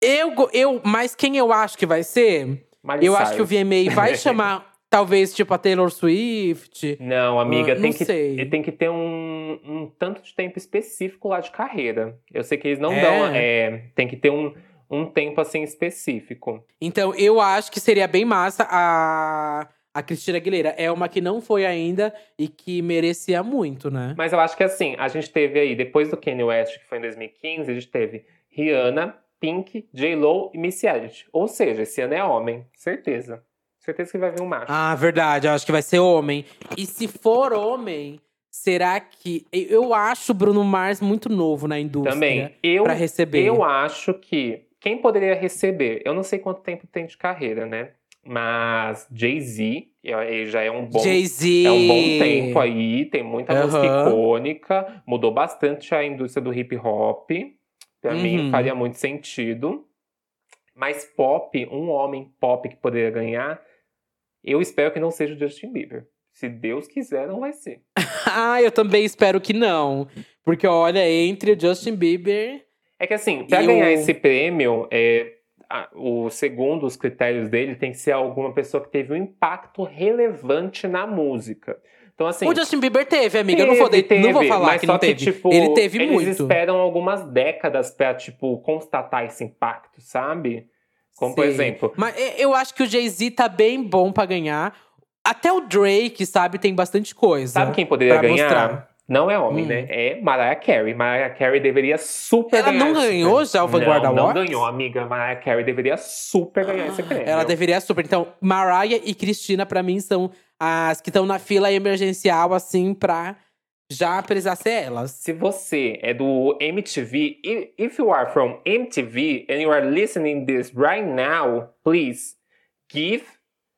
Eu, eu, mas quem eu acho que vai ser? Miley eu Cyrus. acho que o VMA vai chamar, talvez, tipo, a Taylor Swift. Não, amiga, uh, tem, não que, sei. tem que ter um, um tanto de tempo específico lá de carreira. Eu sei que eles não é. dão. É, tem que ter um, um tempo assim específico. Então, eu acho que seria bem massa a. A Cristina Aguilera é uma que não foi ainda e que merecia muito, né? Mas eu acho que assim, a gente teve aí, depois do Kanye West, que foi em 2015, a gente teve Rihanna, Pink, J-Lo e Missy Elliott. Ou seja, esse ano é homem, certeza. Certeza que vai vir um macho. Ah, verdade, eu acho que vai ser homem. E se for homem, será que. Eu acho o Bruno Mars muito novo na indústria. Também. Eu, pra receber. Eu acho que. Quem poderia receber? Eu não sei quanto tempo tem de carreira, né? Mas Jay-Z, ele já é um bom. Jay-Z. É um bom tempo aí, tem muita uhum. música icônica, mudou bastante a indústria do hip hop. Pra uhum. mim faria muito sentido. Mas pop, um homem pop que poderia ganhar, eu espero que não seja o Justin Bieber. Se Deus quiser, não vai ser. ah, eu também espero que não. Porque, olha, entre o Justin Bieber. É que assim, pra ganhar o... esse prêmio, é, a, o segundo os critérios dele tem que ser alguma pessoa que teve um impacto relevante na música. Então, assim. O Justin Bieber teve, amiga. Teve, eu não vou, de, teve, não vou falar que não teve. Que, tipo, ele teve eles muito. Eles esperam algumas décadas pra, tipo, constatar esse impacto, sabe? Como, Sim. por exemplo. Mas eu acho que o Jay-Z tá bem bom para ganhar. Até o Drake, sabe, tem bastante coisa. Sabe quem poderia ganhar? Mostrar. Não é homem, hum. né? É Mariah Carey. Mariah Carey deveria super Ela ganhar. Ela não ganhou já o Vanguard não, Awards? Não ganhou, amiga. Mariah Carey deveria super ganhar esse prêmio. Ela deveria super. Então, Mariah e Cristina, para mim, são as que estão na fila emergencial, assim, pra já precisar ser elas. Se você é do MTV, if you are from MTV and you are listening this right now, please give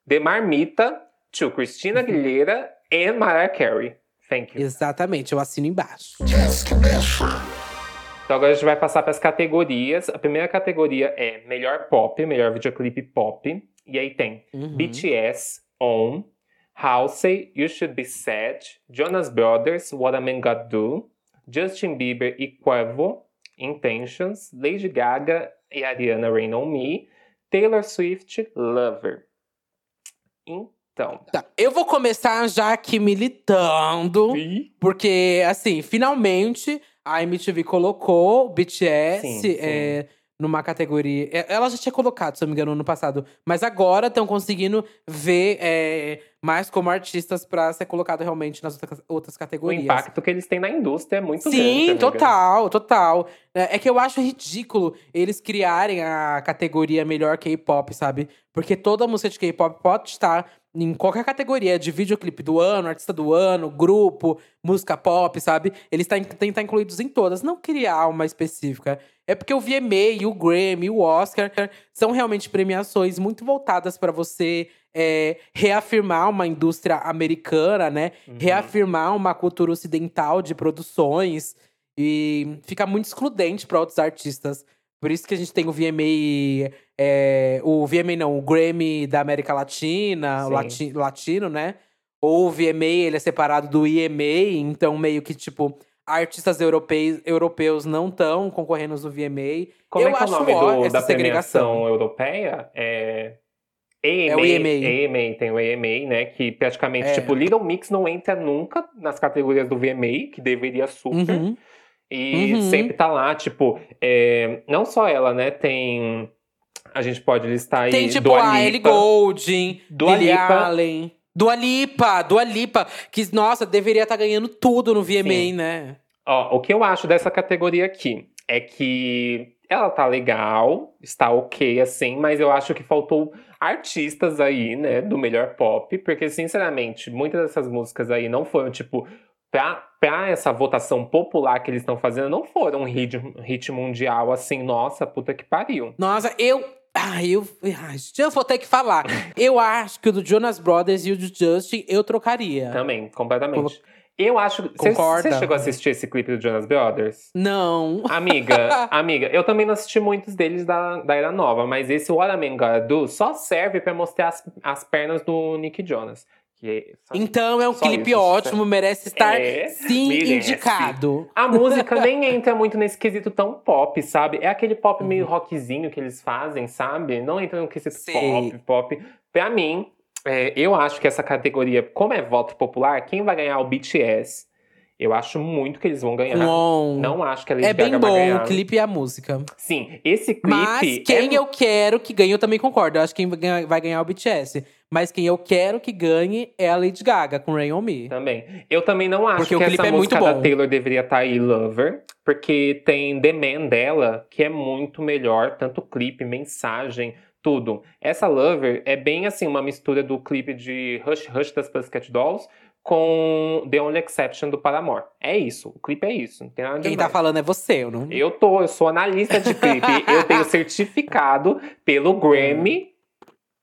the marmita to Christina Aguilera and Mariah Carey. Thank you. Exatamente, eu assino embaixo. Então agora a gente vai passar para as categorias. A primeira categoria é melhor pop, melhor videoclipe pop. E aí tem uhum. BTS, On, Halsey, You Should Be Sad, Jonas Brothers, What a Man Got Do, Justin Bieber e Quavo, Intentions, Lady Gaga e Ariana Rain on Me, Taylor Swift, Lover. Então. Tá, eu vou começar já aqui militando. Ih. Porque, assim, finalmente a MTV colocou o BTS Sim, sim. é, numa categoria. é, Ela já tinha colocado, se eu não me engano, no passado. Mas agora estão conseguindo ver é, mais como artistas pra ser colocado realmente nas outras, outras O categorias. impacto que eles têm na indústria é muito grande. Sim, amiga. total, total. É é que eu acho ridículo eles criarem a categoria melhor K-pop, sabe? Porque toda música de K-pop pode estar em qualquer categoria de videoclipe do ano, artista do ano, grupo, música pop, sabe? Eles têm que estar incluídos em todas, não criar uma específica. É porque o VMA, o Grammy, o Oscar são realmente premiações muito voltadas para você é, reafirmar uma indústria americana, né? Uhum. Reafirmar uma cultura ocidental de produções e fica muito excludente para outros artistas. Por isso que a gente tem o VMA, é, o VMA não, o Grammy da América Latina, o Sim. lati- latino, né? Ou o VMA, ele é separado do EMA, então meio que tipo artistas europeus, europeus não estão concorrendo no VMA. Como Eu é que é o nome do, da segregação. premiação europeia? É. EMA, É o EMA. EMA, tem o EMA, né? Que praticamente, É. tipo, Little Mix não entra nunca nas categorias do VMA, que deveria super. Uhum. E Uhum. sempre tá lá, tipo, é, não só ela, né? Tem. A gente pode listar aí. Tem tipo Dua a Ellie Lipa. Goulding, Dua Lily Lipa. Allen. Dua Lipa, Dua Lipa, que, nossa, deveria estar ganhando tudo no VMA, Sim. né? Ó, o que eu acho dessa categoria aqui é que ela tá legal, está ok, assim, mas eu acho que faltou artistas aí, né, do melhor pop, porque, sinceramente, muitas dessas músicas aí não foram, tipo, pra, pra essa votação popular que eles estão fazendo, não foram um hit, hit mundial, assim, nossa, puta que pariu. Nossa, eu. Ai, eu. Eu vou ter que falar. eu acho que o do Jonas Brothers e o do Justin eu trocaria. Também, completamente. Eu acho. Concorda? você chegou a assistir esse clipe do Jonas Brothers? Não. Amiga, amiga, eu também não assisti muitos deles da, da Era Nova, mas esse What a Man Gotta Do só serve pra mostrar as, as pernas do Nick Jonas. Só- Então é um clipe isso, ótimo, merece estar É, sim merece. indicado. A música nem entra muito nesse quesito tão pop, sabe? É aquele pop meio Uhum. rockzinho que eles fazem, sabe? Não entra no quesito Sei. pop, pop. Pra mim, é, eu acho que essa categoria, como é voto popular, quem vai ganhar é o BTS. Eu acho muito que eles vão ganhar. Bom, Não acho que a Lady é bem Gaga vai bom ganhar. o clipe e a música. Sim, esse clipe. Mas quem é... eu quero que ganhe, eu também concordo. Eu acho que quem vai ganhar- é o BTS. Mas quem eu quero que ganhe é a Lady Gaga, com Rain On Me. Também. Eu também não acho Porque o que clipe essa é muito música da bom. Taylor deveria estar aí, Lover. Porque tem The Man dela, que é muito melhor. Tanto clipe, mensagem, tudo. Essa Lover é bem assim, uma mistura do clipe de Hush Hush das Pussycat Dolls com The Only Exception do Paramore. É isso. O clipe é isso. Não tem nada Quem demais. tá falando é você, eu não. Eu tô, eu sou analista de clipe. eu tenho certificado pelo Grammy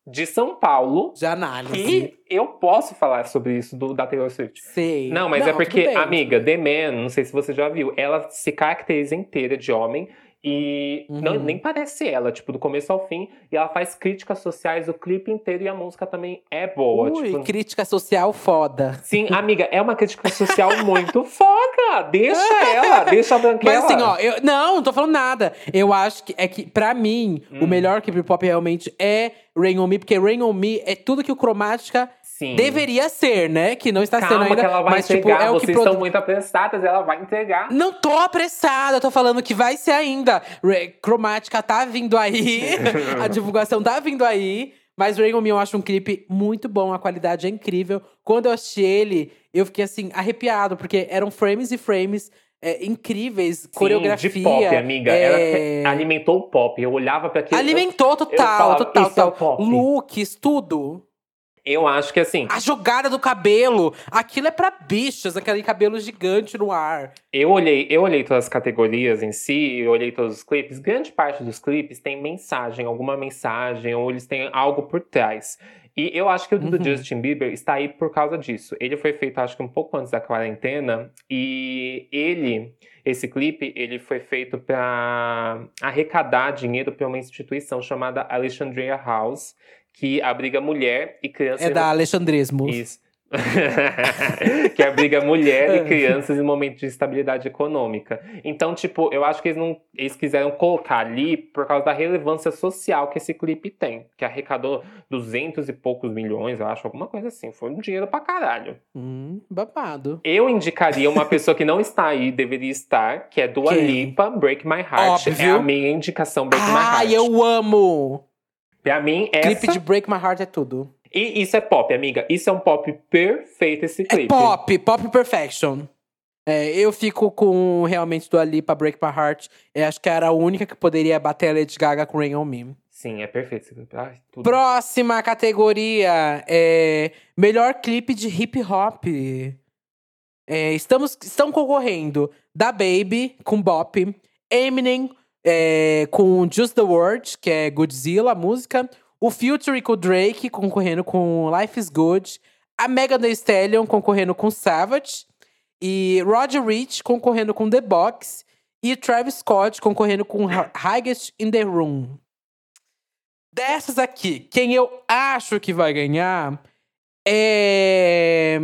de São Paulo. De análise. E eu posso falar sobre isso do, da Taylor Swift. Sei. Não, mas é tudo porque, bem. amiga, The Man, não sei se você já viu, ela se caracteriza inteira de homem e Uhum. não, nem parece ela, tipo, do começo ao fim. E ela faz críticas sociais o clipe inteiro e a música também é boa. Ui, tipo, crítica social foda. Sim, amiga, é uma crítica social muito foda. Deixa ela, deixa a branquela. Mas assim, ó, eu não, não tô falando nada. Eu acho que é que, pra mim, Hum. o melhor que pop realmente é Rain On Me, porque Rain On Me é tudo que o Cromática Sim. deveria ser, né? Que não está sendo Calma ainda. que ela vai mas, tipo, é o que Vocês produ- estão muito apressadas, ela vai entregar. Não tô apressada, eu tô falando que vai ser ainda. Ra- Cromática tá vindo aí, a divulgação tá vindo aí. Mas Rain On Me eu acho um clipe muito bom, a qualidade é incrível. Quando eu assisti ele, eu fiquei assim, arrepiado, porque eram frames e frames é, incríveis, coreografia. Sim, de pop, amiga. é, Ela alimentou o pop. Eu olhava pra aquilo. Alimentou total, falava, total, "Isso é total. pop." Looks, tudo. Eu acho que assim, A jogada do cabelo. Aquilo é pra bichas, aquele cabelo gigante no ar. eu olhei, eu olhei todas as categorias em si, eu olhei todos os clipes. Grande parte dos clipes tem mensagem, alguma mensagem, ou eles têm algo por trás. E eu acho que o do Uhum. Justin Bieber está aí por causa disso. Ele foi feito, acho que um pouco antes da quarentena, e ele, esse clipe, ele foi feito para arrecadar dinheiro para uma instituição chamada Alexandria House, que abriga mulher e criança É da Alexandrismo. Isso. que abriga mulher e crianças em momentos de instabilidade econômica. Então, tipo, eu acho que eles não eles quiseram colocar ali por causa da relevância social que esse clipe tem, que arrecadou duzentos e poucos milhões, eu acho, alguma coisa assim. Foi um dinheiro pra caralho. Hum, babado. Eu indicaria uma pessoa que não está aí, deveria estar, que é Dua Quem? Lipa, Break My Heart. Óbvio. É a minha indicação Break My Heart. Ai, eu amo! Pra mim, essa... Clipe de Break My Heart é tudo. E isso é pop, amiga. Isso é um pop perfeito, esse é clipe. É pop, pop perfection. É, eu fico com realmente do Ali pra Break My Heart. Eu acho que era a única que poderia bater a Lady Gaga com Rain On Me. Sim, é perfeito esse clipe. Ai, Próxima categoria é melhor clipe de hip hop. É, estamos, estão concorrendo Da Baby com Bop, Eminem é, com Just the Word, que é Godzilla, a música. O Future com o Drake concorrendo com Life is Good. A Megan Thee Stallion concorrendo com Savage. E Roger Rich concorrendo com The Box. E Travis Scott concorrendo com Highest in the Room. Dessas aqui, quem eu acho que vai ganhar é.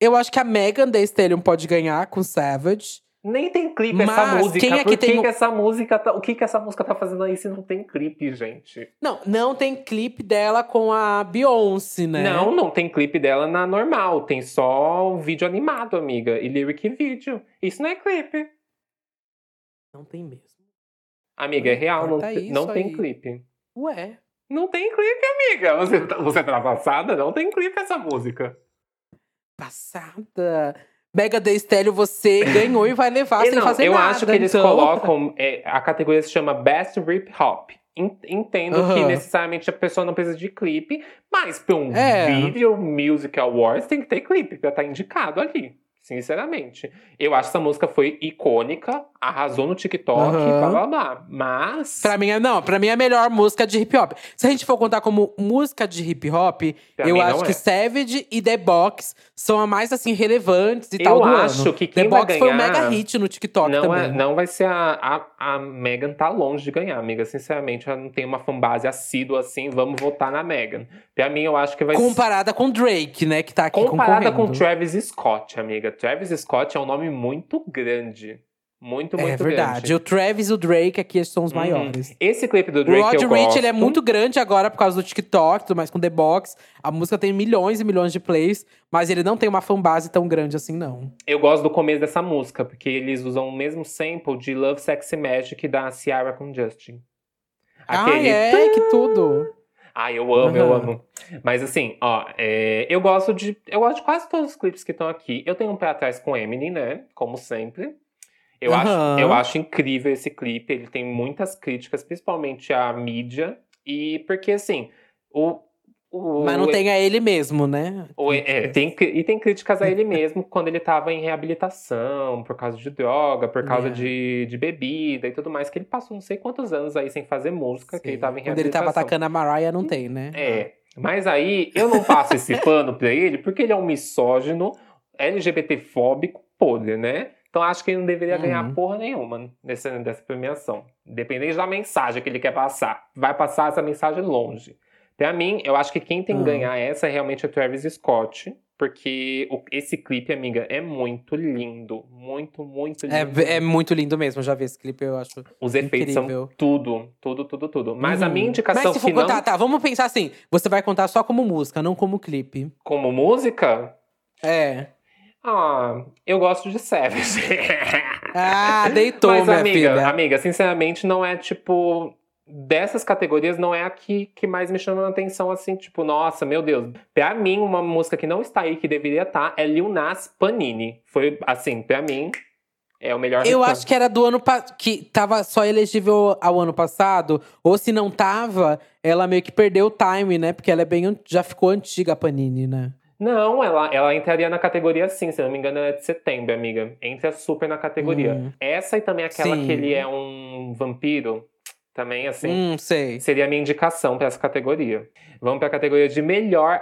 Eu acho que a Megan Thee Stallion pode ganhar com Savage. Nem tem clipe Mas essa música. Quem é que tem... que, essa música tá... O que, que essa música tá fazendo aí se não tem clipe, gente? Não, não tem clipe dela com a Beyoncé, né? Não, não tem clipe dela na normal. Tem só vídeo animado, amiga. E lyric vídeo. Isso não é clipe. Não tem mesmo. Amiga, é real, não, não tem clipe. Ué. Não tem clipe, amiga. Você, tá, você tá passada? Não tem clipe essa música. Passada? Mega The Stallion, você ganhou e vai levar e sem não, fazer eu nada. Eu acho que eles então. colocam. É, a categoria se chama Best Rip Hop. Entendo uhum. que necessariamente a pessoa não precisa de clipe, mas para um é. Video Music Awards tem que ter clipe pra estar tá indicado ali. Sinceramente. Eu acho que essa música foi icônica, arrasou no TikTok, uhum. blá blá blá. Mas. Pra mim, é, não, pra mim é a melhor música de hip hop. Se a gente for contar como música de hip hop, pra eu acho que é. Savage e The Box são a mais assim relevantes e eu tal. Eu acho que quem The Box ganhar, foi um mega hit no TikTok não também. É, não vai ser a, a, a Megan tá longe de ganhar, amiga. Sinceramente, ela não tem uma fanbase assídua assim, vamos votar na Megan. Pra mim, eu acho que vai Comparada com Drake, né, que tá aqui Comparada com Travis Scott, amiga. Travis Scott é um nome muito grande. Muito, muito grande. É verdade. Grande. O Travis e o Drake aqui são os uhum. maiores. Esse clipe do Drake. O Rod Rich ele é muito grande agora por causa do TikTok, tudo mais com The Box. A música tem milhões e milhões de plays, mas ele não tem uma fanbase tão grande assim, não. Eu gosto do começo dessa música, porque eles usam o mesmo sample de Love Sexy Magic da Ciara com Justin. Aquele... Ah, é? Que tudo! Ah, eu amo, uhum. eu amo. Mas assim, ó, é, eu gosto de. Eu gosto de quase todos os clipes que estão aqui. Eu tenho um pé atrás com Eminem, né? Como sempre. Eu, uhum. acho, eu acho incrível esse clipe. Ele tem muitas críticas, principalmente à mídia. E porque, assim, o, o, Mas não tem a ele mesmo, né? O, é, tem, e tem críticas a ele mesmo quando ele estava em reabilitação, por causa de droga, por causa é. de, de bebida e tudo mais, que ele passou não sei quantos anos aí sem fazer música, Sim. que ele estava em reabilitação. Quando ele estava atacando a Mariah, não tem, né? É. Mas aí eu não passo esse pano pra ele, porque ele é um misógino, LGBTfóbico, podre, né? Então acho que ele não deveria uhum. ganhar porra nenhuma nessa, dessa premiação. Independente da mensagem que ele quer passar. Vai passar essa mensagem longe. Pra mim, eu acho que quem tem que uhum. ganhar essa é realmente o Travis Scott. Porque o, esse clipe, amiga, é muito lindo. Muito, muito é, lindo. É, é muito lindo mesmo. Já vi esse clipe, eu acho. Os efeitos incrível. são tudo, tudo, tudo, tudo. Mas uhum. a minha indicação Mas se for contar, tá, vamos pensar assim. Você vai contar só como música, não como clipe. Como música? É. Ah, eu gosto de Savage. ah, deitou, Mas, minha amiga, filha. amiga, sinceramente, não é tipo dessas categorias não é a que, que mais me chama a atenção, assim, tipo, nossa, meu Deus. Pra mim, uma música que não está aí, que deveria estar, tá, é Lil Nas Panini. Foi, assim, pra mim, é o melhor. Eu acho que era do ano que tava só elegível ao ano passado, ou se não tava, ela meio que perdeu o time, né? Porque ela é bem já ficou antiga a Panini, né? Não, ela, ela entraria na categoria sim, se não me engano, é de setembro, amiga. Entra super na categoria. Hum. Essa e também aquela sim. que ele é um vampiro. Também, assim. Hum, sei. Seria a minha indicação para essa categoria. Vamos para a categoria de melhor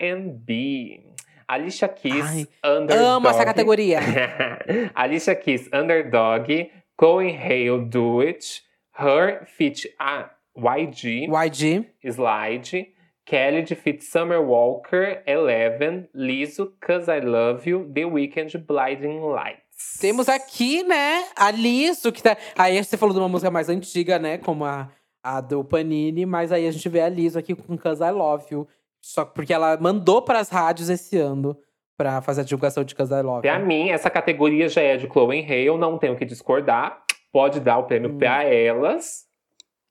RB. Alicia Keys, Ai, Underdog. Amo essa categoria. Alicia Keys, Underdog. Cohen Hale, Do It. Her, Fit a YG. YG. Slide. Kelly de Fit Summer Walker, Eleven, Lizzo, Cause I Love You, The Weeknd, Blinding Lights. Temos aqui, né, a Lizzo, que tá… Aí você falou de uma música mais antiga, né, como a, a do Panini. Mas aí a gente vê a Lizzo aqui com Cause I Love You. Só porque ela mandou para as rádios esse ano para fazer a divulgação de Cause I Love. Pra mim, essa categoria já é de Chloe Hale, não tenho que discordar. Pode dar o prêmio hum. pra elas.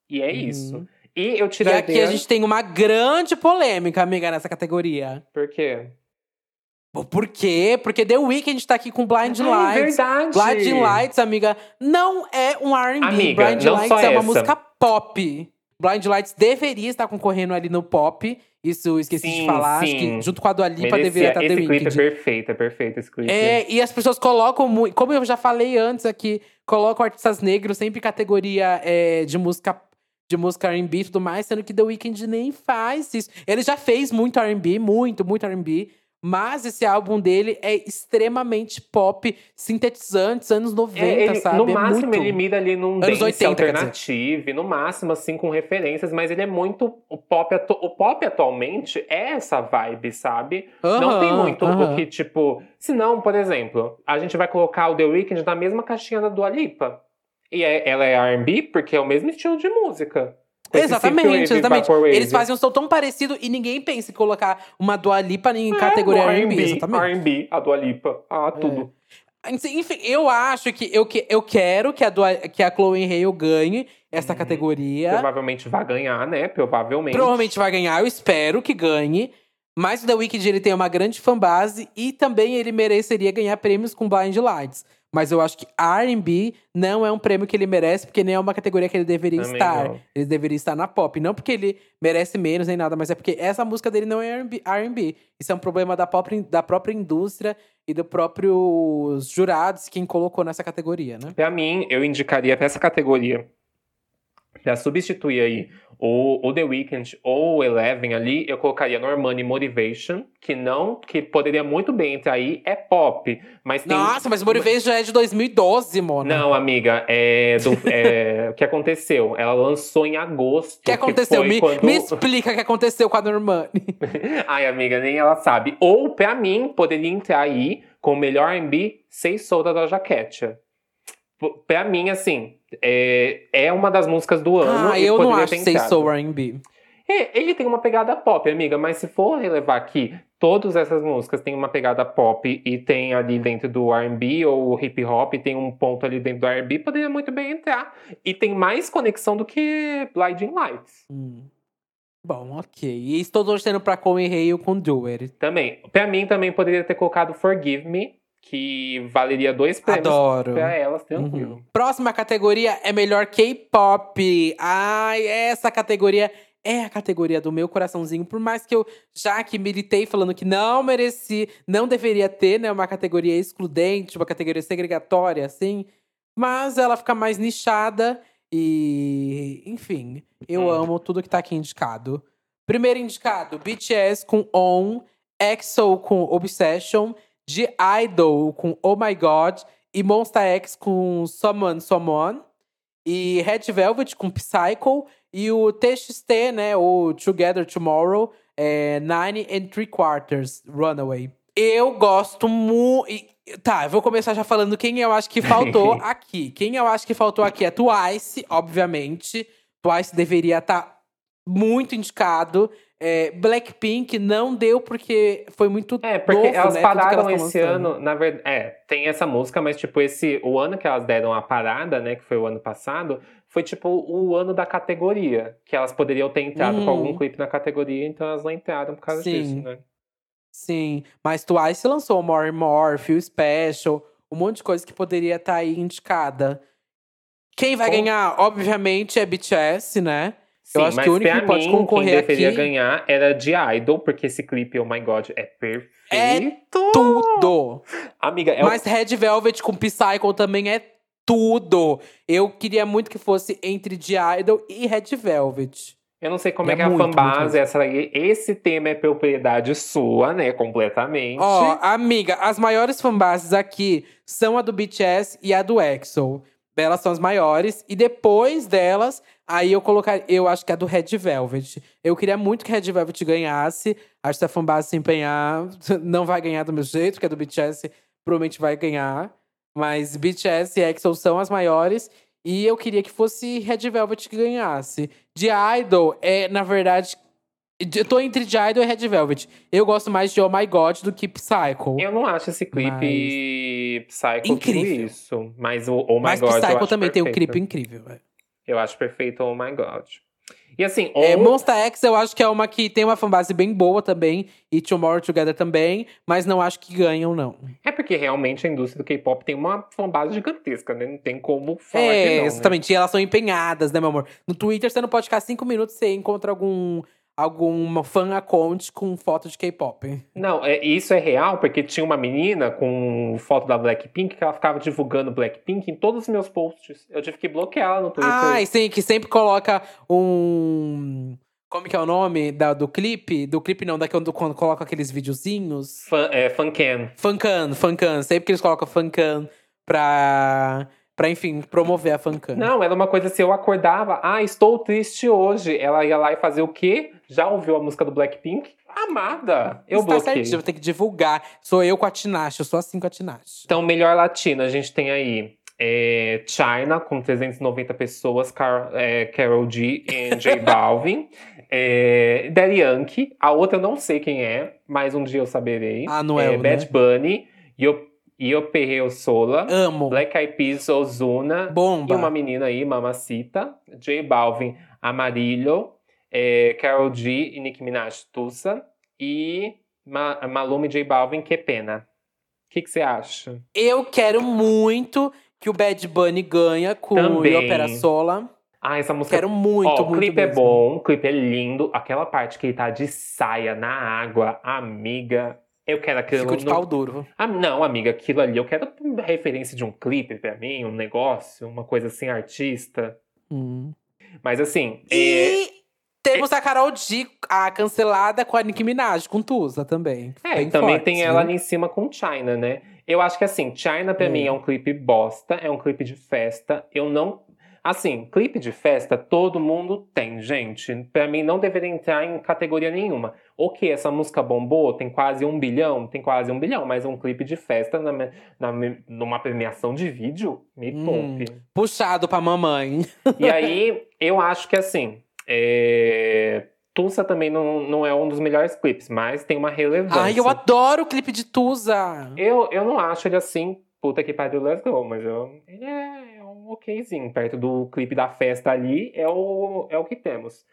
E é hum. isso. E eu tiraria… E aqui a gente tem uma grande polêmica, amiga, nessa categoria. Por quê? Por quê? Porque The Weeknd tá aqui com Blind Lights. verdade. Blind Lights, amiga, não é um R&B. Blind Lights é uma essa. música pop. Blind Lights deveria estar concorrendo ali no pop. Isso eu esqueci sim, de falar. Sim. Acho que junto com a Dua Lipa Merecia. deveria estar esse The Weeknd. Esse clipe é perfeito, é perfeito esse clipe. É, e as pessoas colocam muito… Como eu já falei antes aqui, colocam artistas negros sempre em categoria é, de música de música R&B e tudo mais, sendo que The Weeknd nem faz isso. Ele já fez muito R&B, muito, muito R&B, mas esse álbum dele é extremamente pop, sintetizantes, anos 90, é, ele, sabe? No é máximo, muito... ele mira ali num anos dance 80, alternativo, no máximo, assim, com referências, mas ele é muito. O pop, o pop atualmente é essa vibe, sabe? não tem muito o que, tipo. Se não, por exemplo, a gente vai colocar o The Weeknd na mesma caixinha da Dua Lipa. E é, ela é RB porque é o mesmo estilo de música. Exatamente, exatamente. Eles fazem um som tão parecido e ninguém pensa em colocar uma Dua Lipa em é, categoria R&B, exatamente. R&B, a Dua Lipa, ah, tudo. É. Enfim, eu acho que eu, que, eu quero que a, Dua, que a Chloe Hale ganhe essa uhum. categoria. Provavelmente vai ganhar, né? Provavelmente. Provavelmente vai ganhar, eu espero que ganhe. Mas o The Weeknd ele tem uma grande fanbase e também ele mereceria ganhar prêmios com Blind Lights. Mas eu acho que R&B não é um prêmio que ele merece, porque nem é uma categoria que ele deveria Também estar. Não. Ele deveria estar na pop. Não porque ele merece menos nem nada, mas é porque essa música dele não é R&B. Isso é um problema da, pop, da própria indústria e dos próprios jurados quem colocou nessa categoria, né? Pra mim, eu indicaria pra essa categoria, pra substituir aí o, o The Weeknd ou o Eleven ali, eu colocaria Normani Motivation, que não, que poderia muito bem entrar aí, é pop. Mas tem... Nossa, mas Motivation é de 2012, Mona. Não, amiga, é, do, é o que aconteceu? Ela lançou em agosto. O que aconteceu? Que me, quando... me explica o que aconteceu com a Normani. Ai, amiga, nem ela sabe. Ou, pra mim, poderia entrar aí com o melhor R&B, Sei Solda da Jaquete. Pra mim, assim, é, é uma das músicas do ano. Ah, eu não acho Say So R&B. É, ele tem uma pegada pop, amiga, mas se for relevar aqui, todas essas músicas têm uma pegada pop e tem ali dentro do R&B ou hip hop, tem um ponto ali dentro do R&B, poderia muito bem entrar. E tem mais conexão do que Blinding Lights. Hum. Bom, ok. E estou torcendo pra Come Hale com Do It. Também. Pra mim, também poderia ter colocado Forgive Me, que valeria dois prêmios Adoro. pra elas, tranquilo. Uhum. Próxima categoria é melhor K-pop. Ai, essa categoria é a categoria do meu coraçãozinho. Por mais que eu já que militei falando que não mereci, não deveria ter, né, uma categoria excludente, uma categoria segregatória, assim. Mas ela fica mais nichada e, enfim, eu hum. amo tudo que tá aqui indicado. Primeiro indicado, BTS com On, EXO com Obsession de Idol com Oh My God e Monsta X com Someone Someone e Red Velvet com Psycho e o TXT, né, o Together Tomorrow, é Nine and Three Quarters, Runaway. Eu gosto muito. Tá, eu vou começar já falando quem eu acho que faltou aqui. Quem eu acho que faltou aqui é Twice, obviamente. Twice deveria estar tá muito indicado. É, Blackpink não deu porque foi muito É, porque novo, elas né, pararam elas esse ano, na verdade, é, tem essa música, mas tipo esse o ano que elas deram a parada, né, que foi o ano passado, foi tipo o ano da categoria, que elas poderiam ter entrado hum. com algum clipe na categoria, então elas não entraram por causa Sim. disso, né? Sim, mas Twice lançou More and More, Feel Special, um monte de coisa que poderia estar tá aí indicada. Quem vai com... ganhar, obviamente, é BTS, né? Sim, eu acho que o único que pode mim, concorrer quem deveria aqui... ganhar era de Idol, porque esse clipe, oh my god, é perfeito. É tudo! Amiga, é Mas o... Red Velvet com Psycho também é tudo. Eu queria muito que fosse entre de Idol e Red Velvet. Eu não sei como é, é que é a fanbase essa. Esse tema é propriedade sua, né? Completamente. Ó, amiga, as maiores fanbases aqui são a do BTS e a do EXO. Elas são as maiores. E depois delas, aí eu colocar, eu acho que é do Red Velvet. Eu queria muito que Red Velvet ganhasse. Acho que a fanbase se empenhar, não vai ganhar do meu jeito, que é do BTS, provavelmente vai ganhar. Mas BTS e EXO são as maiores. E eu queria que fosse Red Velvet que ganhasse. De Idol, é, na verdade, eu tô entre de Idol e Red Velvet. Eu gosto mais de Oh My God do que Psycho. Eu não acho esse clipe mas... Psycho incrível. isso. Mas o Oh My mas God. Mas Psycho também perfeito. tem um clipe incrível. Eu acho perfeito Oh My God. E assim, é, Monsta X eu acho que é uma que tem uma fanbase bem boa também. E Tomorrow Together também. Mas não acho que ganham, não. É porque realmente a indústria do K-pop tem uma fanbase gigantesca, né? Não tem como falar é, que não, né? exatamente. Né? E elas são empenhadas, né, meu amor? No Twitter você não pode ficar cinco minutos e você encontra algum algum fan account com foto de K-pop. Não, é, isso é real, porque tinha uma menina com foto da Blackpink que ela ficava divulgando Blackpink em todos os meus posts. Eu tive que bloquear ela no Twitter. Ah, sim, que sempre coloca um. Como que é o nome da, do clipe? Do clipe não, daqui quando, quando coloca aqueles videozinhos. Fan, é, fancan. Fancan, fancan. Sempre que eles colocam fancan pra Pra, enfim, promover a fancam. Não, era uma coisa assim, eu acordava, ah, estou triste hoje. Ela ia lá e fazer o quê? Já ouviu a música do Blackpink? Amada! Eu Está bloqueei. certinho, vou ter que divulgar. Sou eu com a Tinashe, eu sou assim com a Tinashe. Então, melhor latina, a gente tem aí é, China, com 390 pessoas, Car é, Carol G e J Balvin. é, Daddy Yankee, a outra eu não sei quem é, mas um dia eu saberei. Ah, não é, é Bad né? Bunny, Yo Io Perreo Sola, Amo. Black Eyed Peas, Ozuna, Bomba. e uma menina aí, Mamacita, J Balvin, Amarillo, é, Carol G e Nicki Minaj, Tussa, e Ma Maluma e J Balvin, Que Pena. O que você acha? Eu quero muito que o Bad Bunny ganha com Também. o Opera Sola. Ah, essa música. Quero muito, Ó, muito o clipe é mesmo. bom, o clipe é lindo. Aquela parte que ele tá de saia na água, amiga. Eu quero aquilo. Ficou de no- pau duro. Ah, não, amiga, aquilo ali eu quero referência de um clipe pra mim, um negócio, uma coisa assim, artista. Hum. Mas assim, é, E temos a Carol G, a cancelada com a Nicki Minaj, com Tusa também. é, Bem também forte, tem ela né? ali em cima com China, né? Eu acho que assim, China pra Hum. mim é um clipe bosta, é um clipe de festa. Eu não. Assim, clipe de festa todo mundo tem, gente. Pra mim não deveria entrar em categoria nenhuma. Ok, essa música bombou, tem quase um bilhão, tem quase um bilhão, mas um clipe de festa na, na numa premiação de vídeo, me Hum. poupe. Puxado pra mamãe. E aí, eu acho que assim. É... Tulsa também não, não é um dos melhores clipes, mas tem uma relevância. Ai, eu adoro o clipe de Tusa. Eu, eu não acho ele assim, puta que pariu, let's go, mas eu, ele é, okzinho. Perto do clipe da festa ali, é o, é o que temos.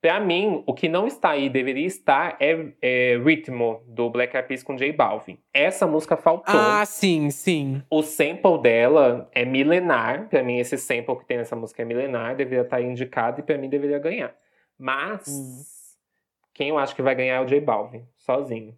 Pra mim, o que não está aí, deveria estar, é, é Ritmo, do Black Eyed Peas com J Balvin. Essa música faltou. Ah, sim, sim. O sample dela é milenar. Pra mim, esse sample que tem nessa música é milenar. Deveria estar indicado e pra mim deveria ganhar. Mas, Hum. quem eu acho que vai ganhar é o J Balvin, sozinho.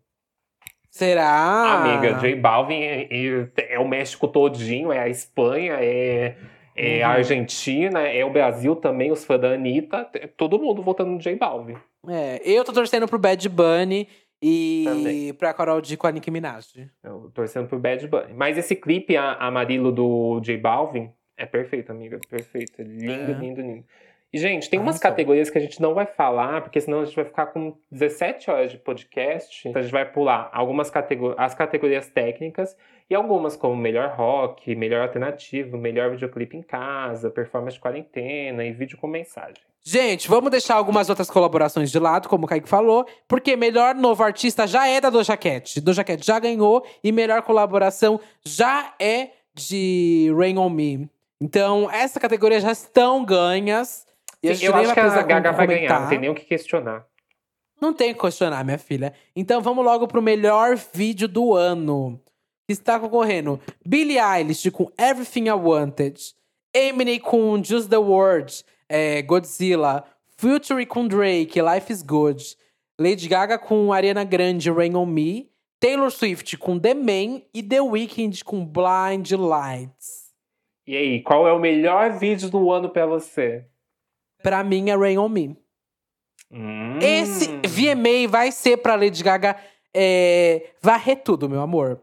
Será? Amiga, J Balvin é, é- é o México todinho, é a Espanha, é, é a Uhum. Argentina, é o Brasil também, os fãs da Anitta. todo mundo votando no J Balvin. É, eu tô torcendo pro Bad Bunny e Também. pra Carol D com a Nicki Minaj. Eu torcendo pro Bad Bunny. Mas esse clipe a- amarelo do J Balvin é perfeito, amiga. Perfeito. Lindo, É. lindo, lindo. E, gente, tem umas categorias que a gente não vai falar, porque senão a gente vai ficar com 17 horas de podcast. Então a gente vai pular algumas categorias, as categorias técnicas e algumas como melhor rock, melhor alternativo, melhor videoclipe em casa, performance de quarentena e vídeo com mensagem. Gente, vamos deixar algumas outras colaborações de lado, como o Kaique falou, porque melhor novo artista já é da Doja Cat. Doja Cat já ganhou e melhor colaboração já é de Rain On Me. Então, essa categoria já estão ganhas. Eu nem acho que a Gaga vai ganhar, não tem nem o que questionar. Não tem o que questionar, minha filha. Então vamos logo pro melhor vídeo do ano. Que está concorrendo Billie Eilish com Everything I Wanted, Eminem com Just the Word, é, Godzilla, Future com Drake, Life is Good, Lady Gaga com Ariana Grande, Rain on Me, Taylor Swift com The Man e The Weeknd com Blind Lights. E aí, qual é o melhor vídeo do ano pra você? Pra mim é Rain on Me. Hum. Esse VMA vai ser pra Lady Gaga é, varrer tudo, meu amor.